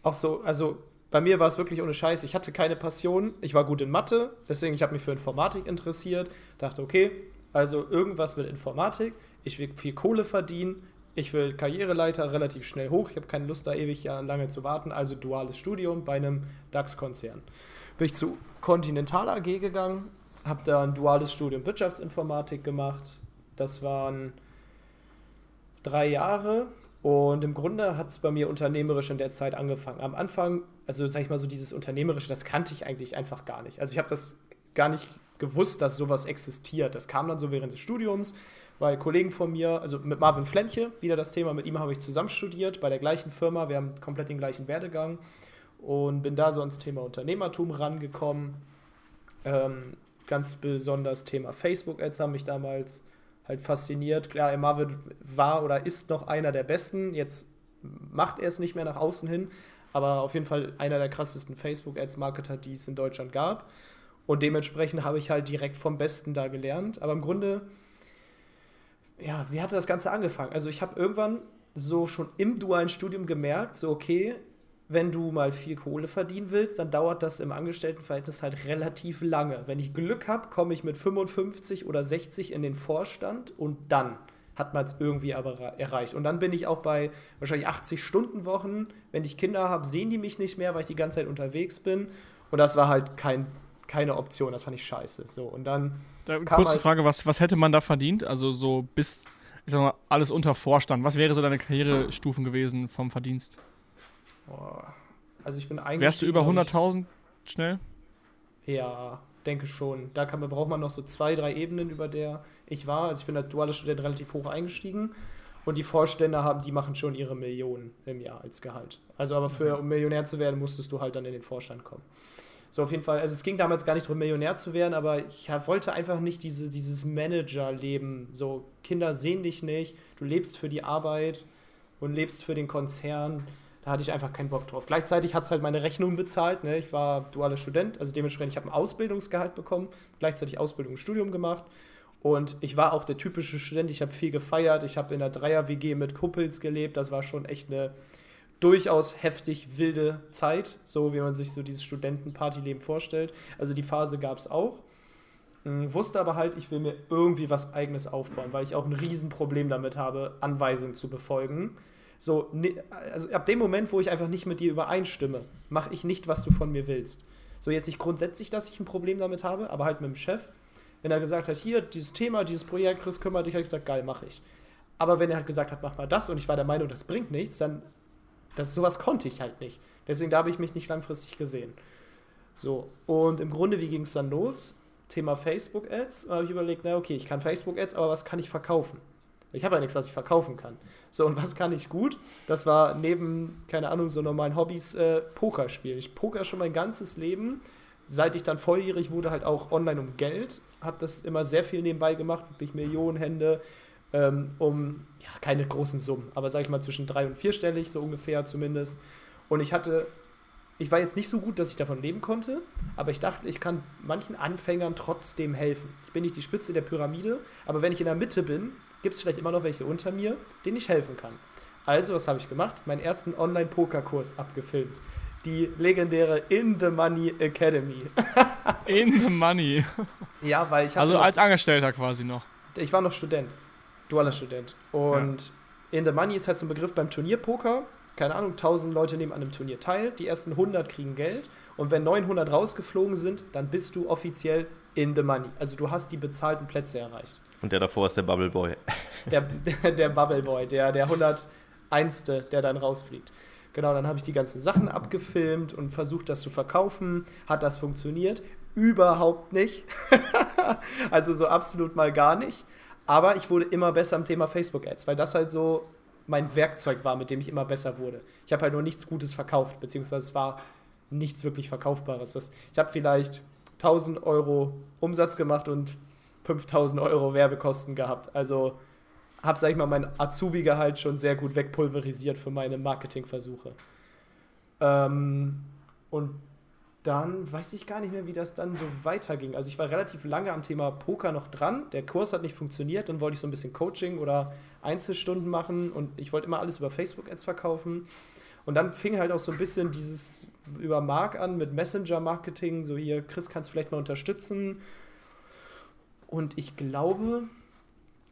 auch so, also bei mir war es wirklich ohne Scheiß. Ich hatte keine Passion. Ich war gut in Mathe, deswegen ich habe mich für Informatik interessiert. Dachte, okay, also irgendwas mit Informatik. Ich will viel Kohle verdienen. Ich will Karriereleiter relativ schnell hoch. Ich habe keine Lust, da ewig lange zu warten. Also duales Studium bei einem DAX-Konzern. Bin ich zu Continental AG gegangen, habe da ein duales Studium Wirtschaftsinformatik gemacht. Das waren drei Jahre und im Grunde hat es bei mir unternehmerisch in der Zeit angefangen. Am Anfang, also sag ich mal so, dieses Unternehmerische, das kannte ich eigentlich einfach gar nicht. Also ich habe das gar nicht gewusst, dass sowas existiert. Das kam dann so während des Studiums, weil Kollegen von mir, also mit Marvin Flentje, wieder das Thema, mit ihm habe ich zusammen studiert, bei der gleichen Firma, wir haben komplett den gleichen Werdegang und bin da so ans Thema Unternehmertum rangekommen. Ähm, ganz besonders Thema Facebook-Ads haben mich damals halt fasziniert. Klar, Marvin war oder ist noch einer der besten. Jetzt macht er es nicht mehr nach außen hin, aber auf jeden Fall einer der krassesten Facebook-Ads-Marketer, die es in Deutschland gab. Und dementsprechend habe ich halt direkt vom Besten da gelernt. Aber im Grunde, ja, wie hatte das Ganze angefangen? Also ich habe irgendwann so schon im dualen Studium gemerkt, so okay, wenn du mal viel Kohle verdienen willst, dann dauert das im Angestelltenverhältnis halt relativ lange. Wenn ich Glück habe, komme ich mit 55 oder 60 in den Vorstand und dann hat man es irgendwie aber erreicht. Und dann bin ich auch bei wahrscheinlich 80 Stunden Wochen. Wenn ich Kinder habe, sehen die mich nicht mehr, weil ich die ganze Zeit unterwegs bin. Und das war halt kein, keine Option. Das fand ich scheiße. So, und dann. Da, kurze halt Frage: was, was hätte man da verdient? Also so bis, ich sag mal, alles unter Vorstand. Was wäre so deine Karrierestufen gewesen vom Verdienst? Boah. Also ich bin eigentlich. Wärst du über 100.000 schnell? Ja, denke schon. Da kann, braucht man noch so zwei, drei Ebenen, über der ich war. Also ich bin als dualer Student relativ hoch eingestiegen. Und die Vorstände haben, die machen schon ihre Millionen im Jahr als Gehalt. Also aber für, um Millionär zu werden, musstest du halt dann in den Vorstand kommen. So, auf jeden Fall, also es ging damals gar nicht darum, Millionär zu werden, aber ich wollte einfach nicht diese, dieses Manager-Leben. So, Kinder sehen dich nicht, du lebst für die Arbeit und lebst für den Konzern. Da hatte ich einfach keinen Bock drauf. Gleichzeitig hat es halt meine Rechnung bezahlt. Ne? Ich war dualer Student, also dementsprechend, ich habe ein Ausbildungsgehalt bekommen, gleichzeitig Ausbildung und Studium gemacht. Und ich war auch der typische Student, ich habe viel gefeiert, ich habe in der Dreier-WG mit Kuppels gelebt. Das war schon echt eine durchaus heftig wilde Zeit, so wie man sich so dieses Studentenpartyleben vorstellt. Also die Phase gab es auch. Hm, wusste aber halt, ich will mir irgendwie was Eigenes aufbauen, weil ich auch ein Riesenproblem damit habe, Anweisungen zu befolgen. So, also ab dem Moment, wo ich einfach nicht mit dir übereinstimme, mache ich nicht, was du von mir willst. So, jetzt nicht grundsätzlich, dass ich ein Problem damit habe, aber halt mit dem Chef. Wenn er gesagt hat, hier, dieses Thema, dieses Projekt, Chris, kümmere dich, habe ich gesagt, geil, mache ich. Aber wenn er halt gesagt hat, mach mal das und ich war der Meinung, das bringt nichts, dann, das, sowas konnte ich halt nicht. Deswegen, da habe ich mich nicht langfristig gesehen. So, und im Grunde, wie ging es dann los? Thema Facebook-Ads. Da habe ich überlegt, na okay, ich kann Facebook-Ads, aber was kann ich verkaufen? Ich habe ja nichts, was ich verkaufen kann. So, und was kann ich gut? Das war neben, keine Ahnung, so normalen Hobbys äh, Poker. Ich poker schon mein ganzes Leben. Seit ich dann volljährig wurde, halt auch online um Geld. Habe das immer sehr viel nebenbei gemacht, wirklich Millionen Hände, ähm, um ja, keine großen Summen, aber sag ich mal zwischen drei und vierstellig, so ungefähr zumindest. Und ich hatte, ich war jetzt nicht so gut, dass ich davon leben konnte, aber ich dachte, ich kann manchen Anfängern trotzdem helfen. Ich bin nicht die Spitze der Pyramide, aber wenn ich in der Mitte bin, gibt es vielleicht immer noch welche unter mir, denen ich helfen kann. Also, was habe ich gemacht? Meinen ersten Online-Poker-Kurs abgefilmt. Die legendäre In the Money Academy. In the Money. Ja, weil ich habe. Also als Angestellter quasi noch. Ich war noch Student. Dualer Student. Und ja. In the Money ist halt so ein Begriff beim Turnierpoker. Keine Ahnung, 1000 Leute nehmen an einem Turnier teil. Die ersten 100 kriegen Geld. Und wenn 900 rausgeflogen sind, dann bist du offiziell in the money. Also du hast die bezahlten Plätze erreicht. Und der davor ist der Bubble Boy. Der, der, der Bubble Boy, der, der 101. der dann rausfliegt. Genau, dann habe ich die ganzen Sachen abgefilmt und versucht, das zu verkaufen. Hat das funktioniert? Überhaupt nicht. also so absolut mal gar nicht. Aber ich wurde immer besser am Thema Facebook-Ads, weil das halt so mein Werkzeug war, mit dem ich immer besser wurde. Ich habe halt nur nichts Gutes verkauft, beziehungsweise es war nichts wirklich Verkaufbares. Was, ich habe vielleicht 1000 Euro Umsatz gemacht und 5000 Euro Werbekosten gehabt. Also habe, sag ich mal, mein Azubi-Gehalt schon sehr gut wegpulverisiert für meine Marketingversuche. Ähm, und dann weiß ich gar nicht mehr, wie das dann so weiterging. Also ich war relativ lange am Thema Poker noch dran. Der Kurs hat nicht funktioniert. Dann wollte ich so ein bisschen Coaching oder Einzelstunden machen und ich wollte immer alles über Facebook-Ads verkaufen. Und dann fing halt auch so ein bisschen dieses über Mark an mit Messenger-Marketing. So hier, Chris, kannst vielleicht mal unterstützen. Und ich glaube,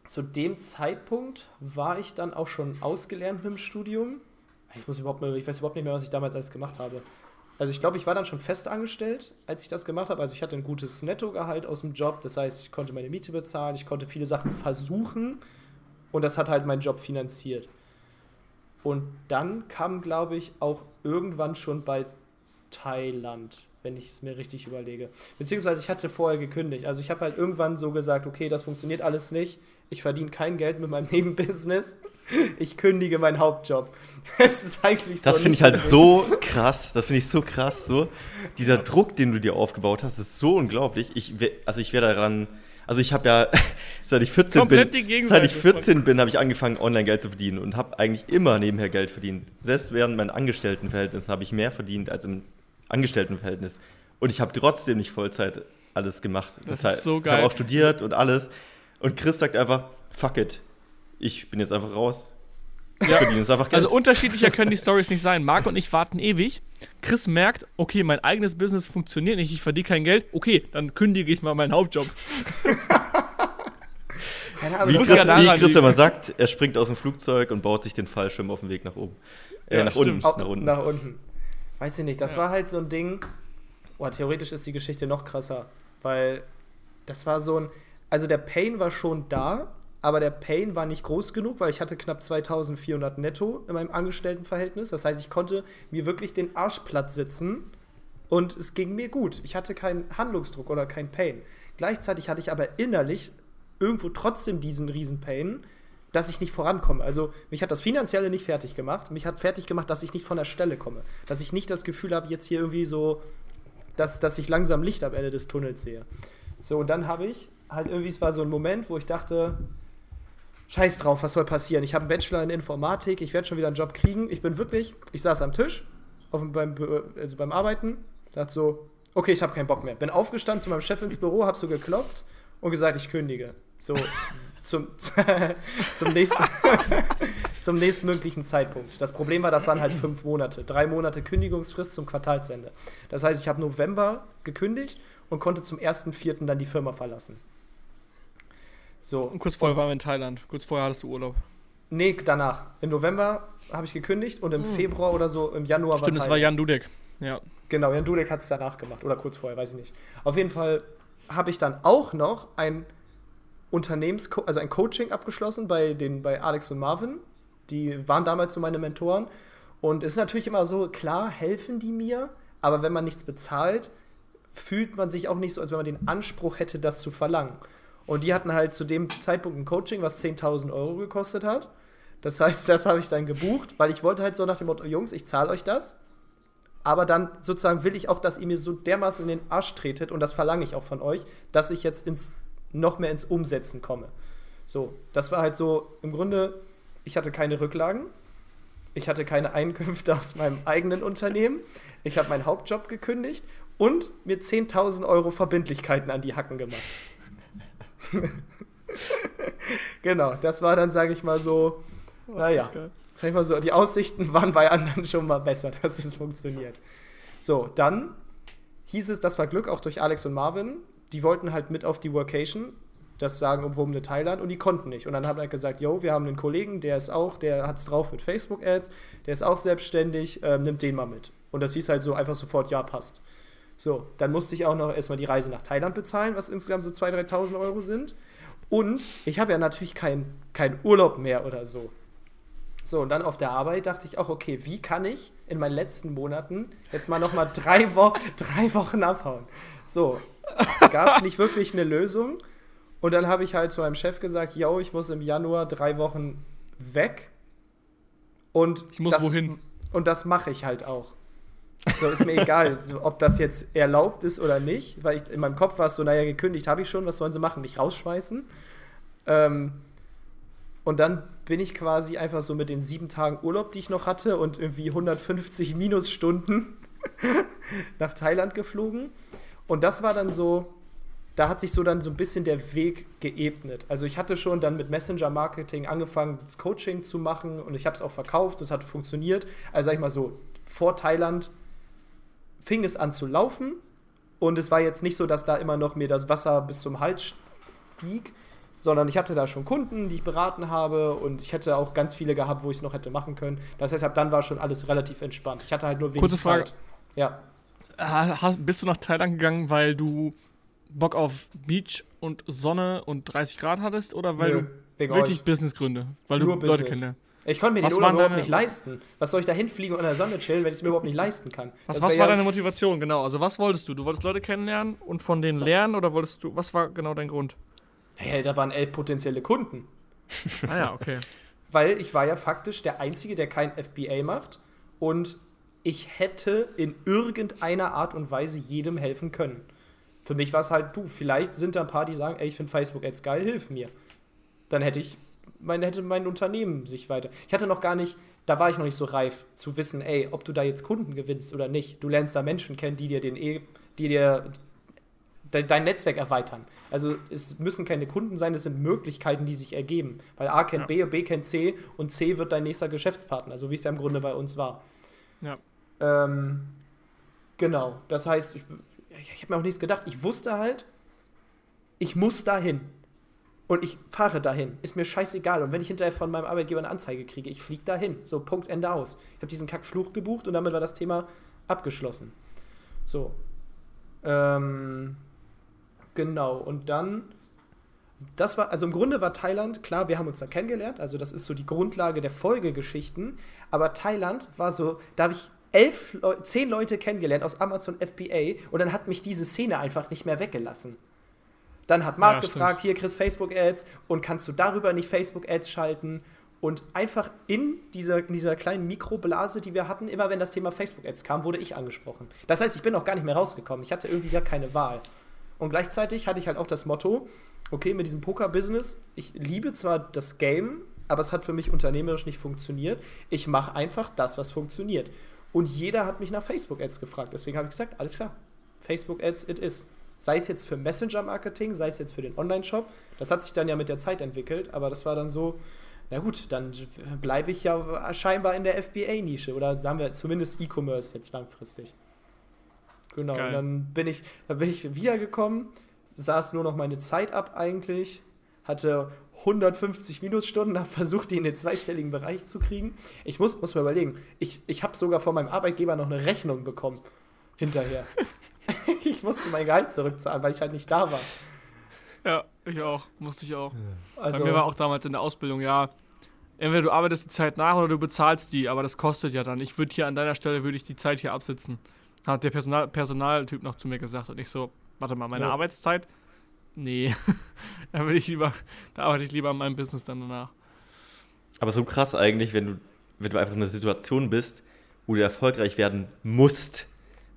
zu dem Zeitpunkt war ich dann auch schon ausgelernt mit dem Studium. Ich, muss überhaupt, ich weiß überhaupt nicht mehr, was ich damals alles gemacht habe. Also ich glaube, ich war dann schon fest angestellt, als ich das gemacht habe. Also ich hatte ein gutes Nettogehalt aus dem Job. Das heißt, ich konnte meine Miete bezahlen, ich konnte viele Sachen versuchen und das hat halt meinen Job finanziert. Und dann kam, glaube ich, auch irgendwann schon bei Thailand, wenn ich es mir richtig überlege. Beziehungsweise ich hatte vorher gekündigt. Also ich habe halt irgendwann so gesagt, okay, das funktioniert alles nicht. Ich verdiene kein Geld mit meinem Nebenbusiness ich kündige meinen Hauptjob. Es ist eigentlich so. Das finde ich halt so krass. Das finde ich so krass. So. Dieser Druck, den du dir aufgebaut hast, ist so unglaublich. Ich, also ich wäre daran. Also ich habe ja, seit ich 14 Komplett bin, seit ich 14 bin, habe ich angefangen, online Geld zu verdienen und habe eigentlich immer nebenher Geld verdient. Selbst während meinen Angestelltenverhältnissen habe ich mehr verdient als im Angestelltenverhältnis. Und ich habe trotzdem nicht Vollzeit alles gemacht. Das, das ist so geil. Ich habe auch studiert und alles. Und Chris sagt einfach, fuck it, ich bin jetzt einfach raus. Ich ja. verdiene jetzt einfach Geld. Also unterschiedlicher können die Stories nicht sein. Marc und ich warten ewig. Chris merkt, okay, mein eigenes Business funktioniert nicht, ich verdiene kein Geld. Okay, dann kündige ich mal meinen Hauptjob. Ja, wie, Chris, wie Chris immer sagt, er springt aus dem Flugzeug und baut sich den Fallschirm auf dem Weg nach oben. Äh, ja, nach, unten, nach, unten, nach unten. Weiß ich nicht, das ja. war halt so ein Ding. Boah, theoretisch ist die Geschichte noch krasser, weil das war so ein. Also der Pain war schon da, aber der Pain war nicht groß genug, weil ich hatte knapp 2400 netto in meinem Angestelltenverhältnis. Das heißt, ich konnte mir wirklich den Arsch platt sitzen und es ging mir gut. Ich hatte keinen Handlungsdruck oder keinen Pain. Gleichzeitig hatte ich aber innerlich irgendwo trotzdem diesen riesen Pain, dass ich nicht vorankomme. Also mich hat das Finanzielle nicht fertig gemacht. Mich hat fertig gemacht, dass ich nicht von der Stelle komme. Dass ich nicht das Gefühl habe, jetzt hier irgendwie so, dass, dass ich langsam Licht am Ende des Tunnels sehe. So, und dann habe ich halt irgendwie, es war so ein Moment, wo ich dachte, scheiß drauf, was soll passieren? Ich habe einen Bachelor in Informatik, ich werde schon wieder einen Job kriegen. Ich bin wirklich, ich saß am Tisch, auf, beim, also beim Arbeiten, dachte so, okay, ich habe keinen Bock mehr. Bin aufgestanden zu meinem Chef ins Büro, habe so geklopft und gesagt, ich kündige. So zum, zum, nächsten, zum nächsten möglichen Zeitpunkt. Das Problem war, das waren halt fünf Monate. Drei Monate Kündigungsfrist zum Quartalsende. Das heißt, ich habe November gekündigt und konnte zum 1.4. dann die Firma verlassen. So. Und kurz vorher waren wir in Thailand. Kurz vorher hattest du Urlaub. Nee, danach. Im November habe ich gekündigt und im hm. Februar oder so, im Januar Stimmt, war das war Jan Dudek. Ja. Genau, Jan Dudek hat es danach gemacht. Oder kurz vorher, weiß ich nicht. Auf jeden Fall habe ich dann auch noch ein Unternehmens also ein Coaching abgeschlossen bei, den, bei Alex und Marvin. Die waren damals so meine Mentoren. Und es ist natürlich immer so, klar, helfen die mir, aber wenn man nichts bezahlt, fühlt man sich auch nicht so, als wenn man den Anspruch hätte, das zu verlangen. Und die hatten halt zu dem Zeitpunkt ein Coaching, was 10.000 Euro gekostet hat. Das heißt, das habe ich dann gebucht, weil ich wollte halt so nach dem Motto, Jungs, ich zahle euch das. Aber dann sozusagen will ich auch, dass ihr mir so dermaßen in den Arsch tretet und das verlange ich auch von euch, dass ich jetzt ins, noch mehr ins Umsetzen komme. So, das war halt so, im Grunde, ich hatte keine Rücklagen, ich hatte keine Einkünfte aus meinem eigenen Unternehmen, ich habe meinen Hauptjob gekündigt und mir 10.000 Euro Verbindlichkeiten an die Hacken gemacht. genau, das war dann, sage ich mal so, oh, naja, sag ich mal so, die Aussichten waren bei anderen schon mal besser, dass es funktioniert. So, dann hieß es, das war Glück, auch durch Alex und Marvin. Die wollten halt mit auf die Workation, das sagen um eine Thailand, und die konnten nicht. Und dann haben halt gesagt, yo, wir haben einen Kollegen, der ist auch, der hat es drauf mit Facebook-Ads, der ist auch selbstständig, ähm, nimmt den mal mit. Und das hieß halt so einfach sofort, ja, passt. So, dann musste ich auch noch erstmal die Reise nach Thailand bezahlen, was insgesamt so 2.000, 3.000 Euro sind. Und ich habe ja natürlich keinen kein Urlaub mehr oder so. So, und dann auf der Arbeit dachte ich auch, okay, wie kann ich in meinen letzten Monaten jetzt mal nochmal drei, Wo drei Wochen abhauen? So, gab es nicht wirklich eine Lösung. Und dann habe ich halt zu meinem Chef gesagt, yo, ich muss im Januar drei Wochen weg. Und ich muss das, wohin? Und das mache ich halt auch. So, ist mir egal, ob das jetzt erlaubt ist oder nicht, weil ich, in meinem Kopf war es so, naja, gekündigt habe ich schon, was wollen sie machen? Mich rausschmeißen? Ähm, und dann bin ich quasi einfach so mit den sieben Tagen Urlaub, die ich noch hatte und irgendwie 150 Minusstunden nach Thailand geflogen. Und das war dann so, da hat sich so dann so ein bisschen der Weg geebnet. Also ich hatte schon dann mit Messenger-Marketing angefangen, das Coaching zu machen und ich habe es auch verkauft, das hat funktioniert. Also sag ich mal so, vor Thailand fing es an zu laufen und es war jetzt nicht so, dass da immer noch mir das Wasser bis zum Hals stieg, sondern ich hatte da schon Kunden, die ich beraten habe und ich hätte auch ganz viele gehabt, wo ich es noch hätte machen können. Das heißt, ab dann war schon alles relativ entspannt. Ich hatte halt nur wenig Kurze Frage. Zeit. Ja. Hast, bist du nach Thailand gegangen, weil du Bock auf Beach und Sonne und 30 Grad hattest oder weil Nö, du wirklich euch. Businessgründe? Weil Nur du Leute Business. kennst. Ich konnte mir Was den Urlaub überhaupt deine- nicht leisten. Was soll ich da hinfliegen und in der Sonne chillen, wenn ich es mir überhaupt nicht leisten kann? Was, was war ja- deine Motivation, genau? Also was wolltest du? Du wolltest Leute kennenlernen und von denen lernen oder wolltest du, was war genau dein Grund? Hey, da waren elf potenzielle Kunden. Ah ja, okay. Weil ich war ja faktisch der Einzige, der kein FBA macht. Und ich hätte in irgendeiner Art und Weise jedem helfen können. Für mich war es halt, du, vielleicht sind da ein paar, die sagen, ey, ich finde Facebook-Ads geil, hilf mir. Dann hätte ich, mein, hätte mein Unternehmen sich weiter. Ich hatte noch gar nicht, da war ich noch nicht so reif, zu wissen, ey, ob du da jetzt Kunden gewinnst oder nicht. Du lernst da Menschen kennen, die dir den eh, die dir de, dein Netzwerk erweitern. Also es müssen keine Kunden sein, es sind Möglichkeiten, die sich ergeben. Weil A kennt B, B kennt C und C wird dein nächster Geschäftspartner, so wie es ja im Grunde bei uns war. Ja. Ähm, genau, das heißt, ich, ich, habe mir auch nichts gedacht. Ich wusste halt, ich muss dahin. Und ich fahre dahin. Ist mir scheißegal. Und wenn ich hinterher von meinem Arbeitgeber eine Anzeige kriege, ich fliege dahin. So, Punkt, Ende aus. Ich habe diesen Kackfluch gebucht und damit war das Thema abgeschlossen. So. Ähm, genau. Und dann, das war, also im Grunde war Thailand, klar, wir haben uns da kennengelernt. Also das ist so die Grundlage der Folgegeschichten. Aber Thailand war so, da habe ich elf, Leu zehn Leute kennengelernt aus Amazon FBA und dann hat mich diese Szene einfach nicht mehr weggelassen. Dann hat Marc Ja, stimmt. gefragt, hier Chris Facebook-Ads und kannst du darüber nicht Facebook-Ads schalten? Und einfach in dieser, in dieser kleinen Mikroblase, die wir hatten, immer wenn das Thema Facebook-Ads kam, wurde ich angesprochen. Das heißt, ich bin auch gar nicht mehr rausgekommen. Ich hatte irgendwie gar keine Wahl. Und gleichzeitig hatte ich halt auch das Motto, okay, mit diesem Poker-Business, ich liebe zwar das Game, aber es hat für mich unternehmerisch nicht funktioniert. Ich mache einfach das, was funktioniert. Und jeder hat mich nach Facebook-Ads gefragt. Deswegen habe ich gesagt, alles klar, Facebook-Ads it is. Sei es jetzt für Messenger-Marketing, sei es jetzt für den Online-Shop. Das hat sich dann ja mit der Zeit entwickelt, aber das war dann so, na gut, dann bleibe ich ja scheinbar in der FBA-Nische oder sagen wir zumindest E-Commerce jetzt langfristig. Genau, Geil. und dann bin ich, dann bin ich wiedergekommen, saß nur noch meine Zeit ab eigentlich, hatte 150 Minusstunden, habe versucht, die in den zweistelligen Bereich zu kriegen. Ich muss, muss mir überlegen, ich, ich habe sogar von meinem Arbeitgeber noch eine Rechnung bekommen. Hinterher. ich musste mein Gehalt zurückzahlen, weil ich halt nicht da war. Ja, ich auch. Musste ich auch. Also, Bei mir war auch damals in der Ausbildung, ja, entweder du arbeitest die Zeit nach oder du bezahlst die, aber das kostet ja dann. Ich würde hier an deiner Stelle, würde ich die Zeit hier absitzen. Hat der Personal Personaltyp noch zu mir gesagt und ich so, warte mal, meine Ja. Arbeitszeit? Nee, da würde ich lieber, da arbeite ich lieber an meinem Business dann danach. Aber so krass eigentlich, wenn du, wenn du einfach in einer Situation bist, wo du erfolgreich werden musst.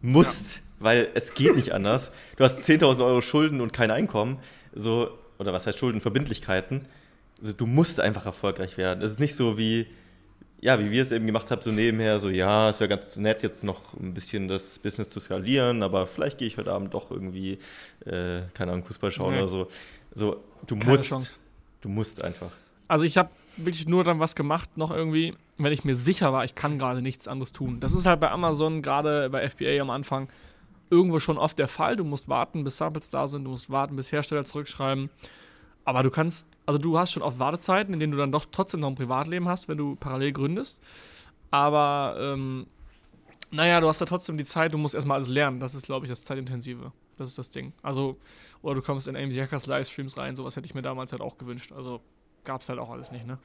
Musst, weil es geht nicht anders. Du hast 10.000 Euro Schulden und kein Einkommen. So, oder was heißt Schulden? Verbindlichkeiten. Also, du musst einfach erfolgreich werden. Es ist nicht so wie, ja, wie wir es eben gemacht haben, so nebenher, so, ja, es wäre ganz nett, jetzt noch ein bisschen das Business zu skalieren, aber vielleicht gehe ich heute Abend doch irgendwie, äh, keine Ahnung, Fußball schauen Nee. oder so. So, du Keine musst. Chance. Du musst einfach. Also ich habe wirklich nur dann was gemacht, noch irgendwie, wenn ich mir sicher war, ich kann gerade nichts anderes tun. Das ist halt bei Amazon, gerade bei FBA am Anfang, irgendwo schon oft der Fall. Du musst warten, bis Samples da sind, du musst warten, bis Hersteller zurückschreiben. Aber du kannst, also du hast schon oft Wartezeiten, in denen du dann doch trotzdem noch ein Privatleben hast, wenn du parallel gründest. Aber, ähm, naja, du hast da trotzdem die Zeit, du musst erstmal alles lernen. Das ist, glaube ich, das Zeitintensive. Das ist das Ding. Also, oder du kommst in AMC Hackers Livestreams rein, sowas hätte ich mir damals halt auch gewünscht. Also, gab es halt auch alles nicht, ne?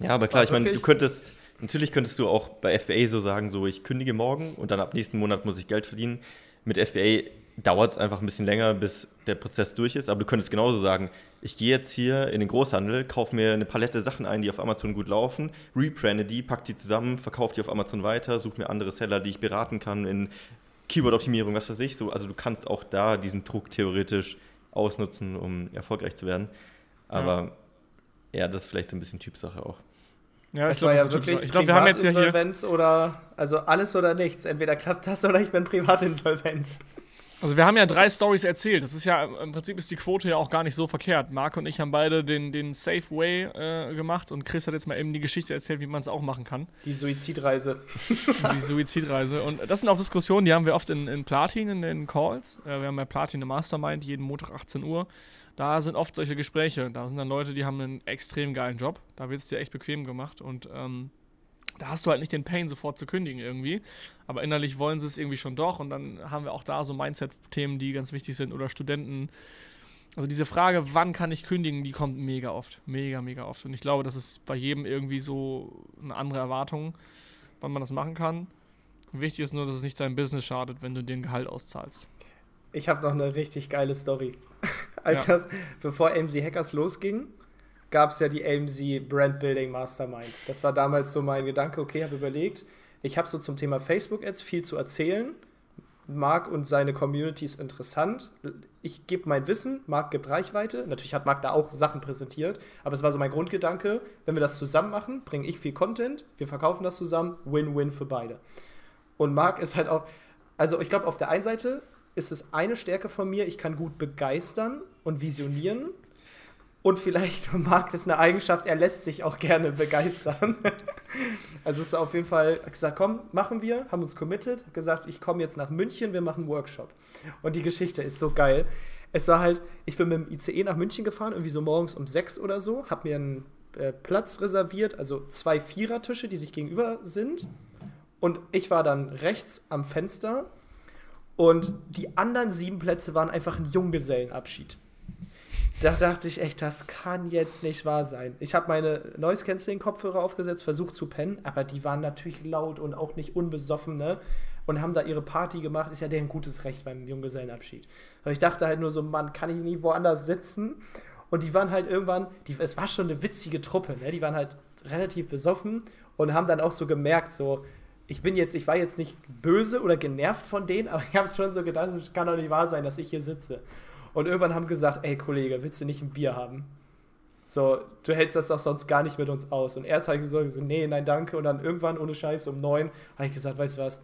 Ja, aber klar, ich meine, du könntest, natürlich könntest du auch bei FBA so sagen, so ich kündige morgen und dann ab nächsten Monat muss ich Geld verdienen. Mit FBA dauert es einfach ein bisschen länger, bis der Prozess durch ist. Aber du könntest genauso sagen, ich gehe jetzt hier in den Großhandel, kaufe mir eine Palette Sachen ein, die auf Amazon gut laufen, rebrande die, pack die zusammen, verkaufe die auf Amazon weiter, suche mir andere Seller, die ich beraten kann in Keyword-Optimierung, was weiß ich. So, also du kannst auch da diesen Druck theoretisch ausnutzen, um erfolgreich zu werden. Aber ja, ja das ist vielleicht so ein bisschen Typsache auch. Ja, ich glaube, ja wirklich ich glaube, wir haben jetzt ja hier oder also alles oder nichts. Entweder klappt das oder ich bin privatinsolvent. Also wir haben ja drei Stories erzählt. Das ist ja im Prinzip ist die Quote ja auch gar nicht so verkehrt. Marc und ich haben beide den, den Safe Way äh, gemacht und Chris hat jetzt mal eben die Geschichte erzählt, wie man es auch machen kann. Die Suizidreise. die Suizidreise. Und das sind auch Diskussionen, die haben wir oft in, in Platin, in den Calls. Äh, wir haben ja Platin im Mastermind, jeden Montag 18 Uhr. Da sind oft solche Gespräche. Da sind dann Leute, die haben einen extrem geilen Job. Da wird es dir echt bequem gemacht und ähm, da hast du halt nicht den Pain, sofort zu kündigen irgendwie. Aber innerlich wollen sie es irgendwie schon doch. Und dann haben wir auch da so Mindset-Themen, die ganz wichtig sind. Oder Studenten. Also diese Frage, wann kann ich kündigen, die kommt mega oft. Mega, mega oft. Und ich glaube, das ist bei jedem irgendwie so eine andere Erwartung, wann man das machen kann. Wichtig ist nur, dass es nicht dein Business schadet, wenn du den Gehalt auszahlst. Ich habe noch eine richtig geile Story. Als ja. das, bevor AMC Hackers losging, gab es ja die AMC Brand Building Mastermind. Das war damals so mein Gedanke, okay, habe überlegt, ich habe so zum Thema Facebook-Ads viel zu erzählen. Marc und seine Community ist interessant. Ich gebe mein Wissen, Marc gibt Reichweite. Natürlich hat Marc da auch Sachen präsentiert, aber es war so mein Grundgedanke, wenn wir das zusammen machen, bringe ich viel Content, wir verkaufen das zusammen, Win-Win für beide. Und Marc ist halt auch, also ich glaube, auf der einen Seite ist es eine Stärke von mir, ich kann gut begeistern und visionieren und vielleicht mag es eine Eigenschaft, er lässt sich auch gerne begeistern. also ist auf jeden Fall gesagt, komm, machen wir, haben uns committed, gesagt, ich komme jetzt nach München, wir machen einen Workshop. Und die Geschichte ist so geil. Es war halt, ich bin mit dem ICE nach München gefahren, irgendwie so morgens um sechs oder so, habe mir einen äh, Platz reserviert, also zwei Vierertische, die sich gegenüber sind. Und ich war dann rechts am Fenster und die anderen sieben Plätze waren einfach ein Junggesellenabschied. Da dachte ich echt, das kann jetzt nicht wahr sein. Ich habe meine Noise Cancelling Kopfhörer aufgesetzt, versucht zu pennen, aber die waren natürlich laut und auch nicht unbesoffen, ne? Und haben da ihre Party gemacht. Ist ja deren gutes Recht beim Junggesellenabschied. Aber ich dachte halt nur so, Mann, kann ich nie woanders sitzen? Und die waren halt irgendwann, die, es war schon eine witzige Truppe, ne? Die waren halt relativ besoffen und haben dann auch so gemerkt, so, ich bin jetzt, ich war jetzt nicht böse oder genervt von denen, aber ich habe es schon so gedacht, es kann doch nicht wahr sein, dass ich hier sitze. Und irgendwann haben gesagt, ey Kollege, willst du nicht ein Bier haben? So, du hältst das doch sonst gar nicht mit uns aus. Und erst habe ich gesagt, nee, nein, danke. Und dann irgendwann ohne Scheiß um neun habe ich gesagt, weißt du was,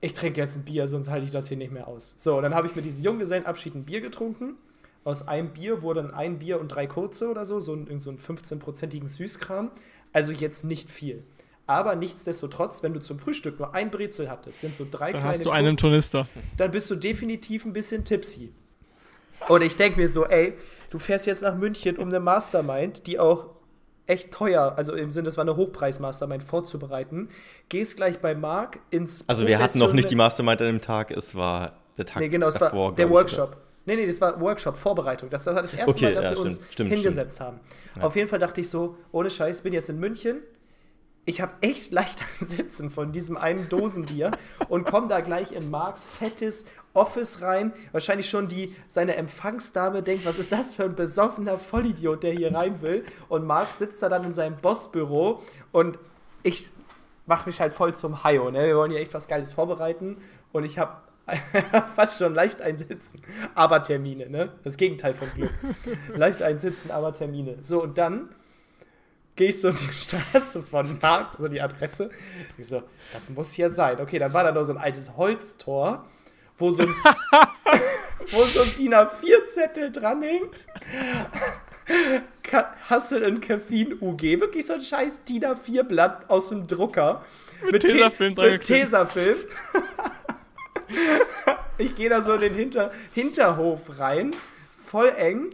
ich trinke jetzt ein Bier, sonst halte ich das hier nicht mehr aus. So, und dann habe ich mit diesem Junggesellenabschied ein Bier getrunken. Aus einem Bier wurden ein Bier und drei kurze oder so, so ein, so ein 15-prozentigen Süßkram. Also jetzt nicht viel. Aber nichtsdestotrotz, wenn du zum Frühstück nur ein Brezel hattest, sind so drei dann kleine. hast du einen Tornister. Dann bist du definitiv ein bisschen tipsy. Und ich denke mir so, ey, du fährst jetzt nach München, um eine Mastermind, die auch echt teuer, also im Sinne, das war eine Hochpreis-Mastermind vorzubereiten. Gehst gleich bei Marc ins. Also, wir hatten noch nicht die Mastermind an dem Tag, es war der Tag nee, genau, es davor, war der Workshop. Oder? Nee, nee, das war Workshop, Vorbereitung. Das war das erste okay, Mal, dass ja, wir stimmt, uns stimmt, hingesetzt stimmt. haben. Ja. Auf jeden Fall dachte ich so, ohne Scheiß, bin jetzt in München. Ich habe echt leicht ein Sitzen von diesem einen Dosenbier und komme da gleich in Marks fettes Office rein. Wahrscheinlich schon die, seine Empfangsdame denkt, was ist das für ein besoffener Vollidiot, der hier rein will. Und Marc sitzt da dann in seinem Bossbüro und ich mache mich halt voll zum Haio. Ne? Wir wollen hier echt was Geiles vorbereiten und ich habe fast schon leicht einsitzen, aber Termine, ne? Das Gegenteil von Glück. leicht einsitzen, aber Termine. So, und dann gehe ich so die Straße von Marc, so die Adresse. Ich so, das muss hier sein. Okay, dann war da noch so ein altes Holztor wo so ein, wo so ein DIN A4-Zettel dranhängt. Hassel und Caffeine UG. Wirklich so ein scheiß DIN A4-Blatt aus dem Drucker. Mit, mit Tesafilm. Mit Tesafilm. ich gehe da so in den Hinter Hinterhof rein. Voll eng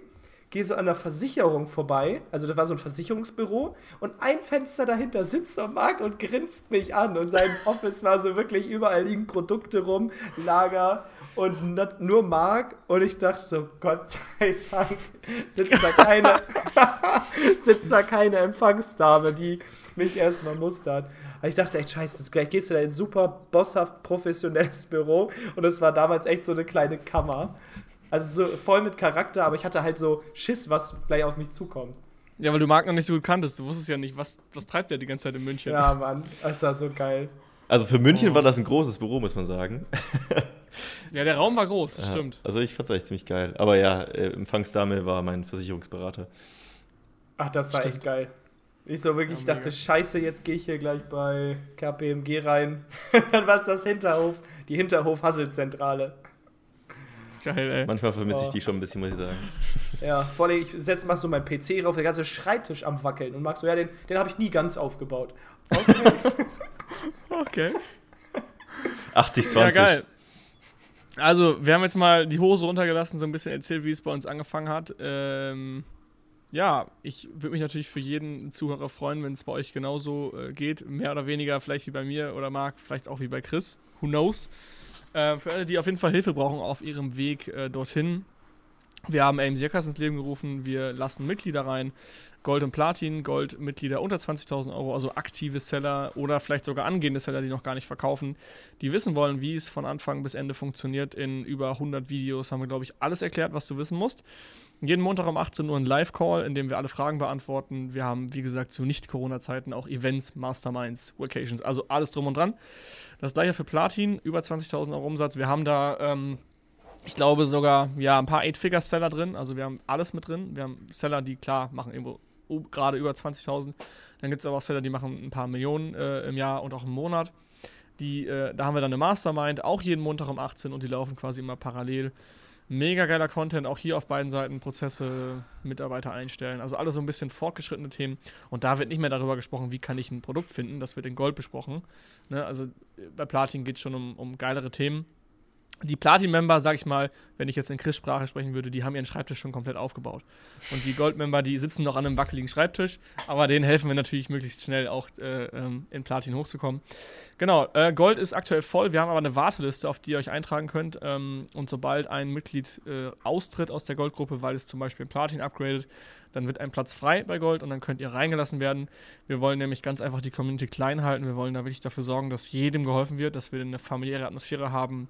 gehe so an der Versicherung vorbei, also da war so ein Versicherungsbüro und ein Fenster dahinter sitzt so Marc und grinst mich an und sein Office war so wirklich, überall liegen Produkte rum, Lager und nur Marc und ich dachte so, Gott sei Dank sitzt da keine, sitzt da keine Empfangsdame, die mich erstmal mustert. Aber ich dachte echt, scheiße, gleich gehst du da in ein super bosshaft professionelles Büro und es war damals echt so eine kleine Kammer. Also so voll mit Charakter, aber ich hatte halt so Schiss, was gleich auf mich zukommt. Ja, weil du Marc noch nicht so gut kanntest. Du wusstest ja nicht, was, was treibt der die ganze Zeit in München. Ja, Mann, das war so geil. Also für München oh. war das ein großes Büro, muss man sagen. ja, der Raum war groß, das ja, stimmt. Also ich fand es echt ziemlich geil. Aber ja, äh, Empfangsdame war mein Versicherungsberater. Ach, das war stimmt. echt geil. Ich so wirklich, ja, dachte, scheiße, jetzt gehe ich hier gleich bei KPMG rein. Dann war es das Hinterhof, die Hinterhof-Hasselzentrale. Geil, ey. Manchmal vermisse ich die schon ein bisschen, muss ich sagen. Ja, vor allem, ich setze mal so meinen PC rauf, der ganze Schreibtisch am Wackeln und mag so, ja, den, den habe ich nie ganz aufgebaut. Okay. okay. 80, 20. Ja, geil. Also, wir haben jetzt mal die Hose runtergelassen, so ein bisschen erzählt, wie es bei uns angefangen hat. Ähm, ja, ich würde mich natürlich für jeden Zuhörer freuen, wenn es bei euch genauso äh, geht. Mehr oder weniger, vielleicht wie bei mir oder Marc, vielleicht auch wie bei Chris. Who knows? Äh, für alle, die auf jeden Fall Hilfe brauchen auf ihrem Weg äh, dorthin. Wir haben AIM Circus ins Leben gerufen. Wir lassen Mitglieder rein. Gold und Platin, Gold-Mitglieder unter 20.000 Euro, also aktive Seller oder vielleicht sogar angehende Seller, die noch gar nicht verkaufen, die wissen wollen, wie es von Anfang bis Ende funktioniert. In über 100 Videos haben wir, glaube ich, alles erklärt, was du wissen musst. Jeden Montag um 18 Uhr ein Live-Call, in dem wir alle Fragen beantworten. Wir haben, wie gesagt, zu Nicht-Corona-Zeiten auch Events, Masterminds, Vacations, also alles drum und dran. Das gleiche für Platin, über 20.000 Euro Umsatz. Wir haben da, ähm, ich glaube, sogar ja, ein paar Eight-Figure-Seller drin. Also wir haben alles mit drin. Wir haben Seller, die klar machen irgendwo gerade über 20.000. Dann gibt es aber auch Seller, die machen ein paar Millionen äh, im Jahr und auch im Monat. Die, äh, da haben wir dann eine Mastermind, auch jeden Montag um 18 und die laufen quasi immer parallel. Mega geiler Content, auch hier auf beiden Seiten Prozesse, Mitarbeiter einstellen, also alles so ein bisschen fortgeschrittene Themen. Und da wird nicht mehr darüber gesprochen, wie kann ich ein Produkt finden, das wird in Gold besprochen. Ne? Also äh, bei Platin geht es schon um, um geilere Themen die Platin-Member, sag ich mal, wenn ich jetzt in Chris-Sprache sprechen würde, die haben ihren Schreibtisch schon komplett aufgebaut. Und die Gold-Member, die sitzen noch an einem wackeligen Schreibtisch, aber denen helfen wir natürlich möglichst schnell auch äh, ähm, in Platin hochzukommen. Genau, äh, Gold ist aktuell voll, wir haben aber eine Warteliste, auf die ihr euch eintragen könnt. Ähm, und sobald ein Mitglied äh, austritt aus der Goldgruppe, weil es zum Beispiel in Platin upgradet, dann wird ein Platz frei bei Gold und dann könnt ihr reingelassen werden. Wir wollen nämlich ganz einfach die Community klein halten. Wir wollen da wirklich dafür sorgen, dass jedem geholfen wird, dass wir eine familiäre Atmosphäre haben,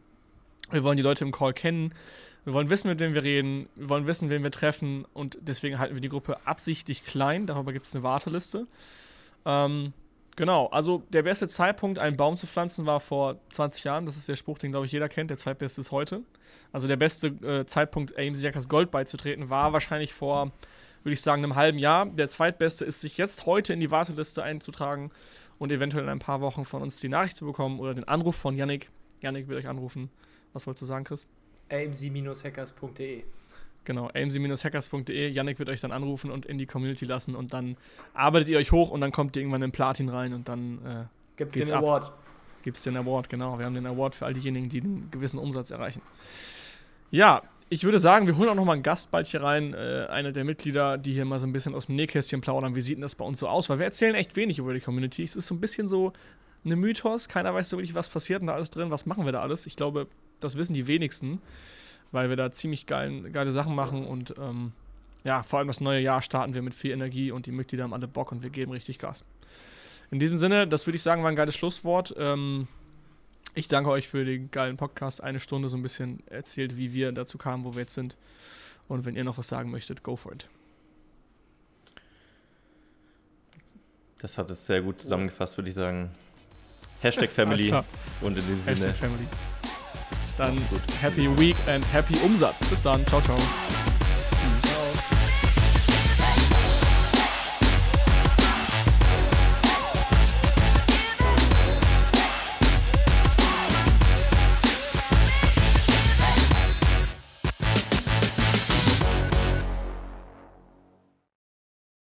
wir wollen die Leute im Call kennen. Wir wollen wissen, mit wem wir reden. Wir wollen wissen, wen wir treffen. Und deswegen halten wir die Gruppe absichtlich klein. Darüber gibt es eine Warteliste. Ähm, genau, also der beste Zeitpunkt, einen Baum zu pflanzen, war vor 20 Jahren. Das ist der Spruch, den, glaube ich, jeder kennt. Der zweitbeste ist heute. Also der beste äh, Zeitpunkt, AMC Jackers Gold beizutreten, war wahrscheinlich vor, würde ich sagen, einem halben Jahr. Der zweitbeste ist, sich jetzt heute in die Warteliste einzutragen und eventuell in ein paar Wochen von uns die Nachricht zu bekommen oder den Anruf von Yannick. Yannick wird euch anrufen was wolltest du sagen, Chris? amc-hackers.de Genau, amc-hackers.de. Yannick wird euch dann anrufen und in die Community lassen und dann arbeitet ihr euch hoch und dann kommt ihr irgendwann in Platin rein und dann äh, gibt es den ab. Award. Gibt es den Award, genau. Wir haben den Award für all diejenigen, die einen gewissen Umsatz erreichen. Ja, ich würde sagen, wir holen auch nochmal einen Gast bald hier rein, äh, einer der Mitglieder, die hier mal so ein bisschen aus dem Nähkästchen plaudern. Wie sieht denn das bei uns so aus? Weil wir erzählen echt wenig über die Community. Es ist so ein bisschen so eine Mythos. Keiner weiß so wirklich, was passiert denn da alles drin, was machen wir da alles. Ich glaube, das wissen die wenigsten, weil wir da ziemlich geil, geile Sachen machen und ähm, ja, vor allem das neue Jahr starten wir mit viel Energie und die Mitglieder haben alle Bock und wir geben richtig Gas. In diesem Sinne, das würde ich sagen, war ein geiles Schlusswort. Ähm, ich danke euch für den geilen Podcast. Eine Stunde so ein bisschen erzählt, wie wir dazu kamen, wo wir jetzt sind. Und wenn ihr noch was sagen möchtet, go for it. Das hat es sehr gut zusammengefasst, würde ich sagen. Hashtag Family. Und in dem Hashtag Sinne. Family. Dann Happy Week and Happy Umsatz. Bis dann. Ciao, ciao.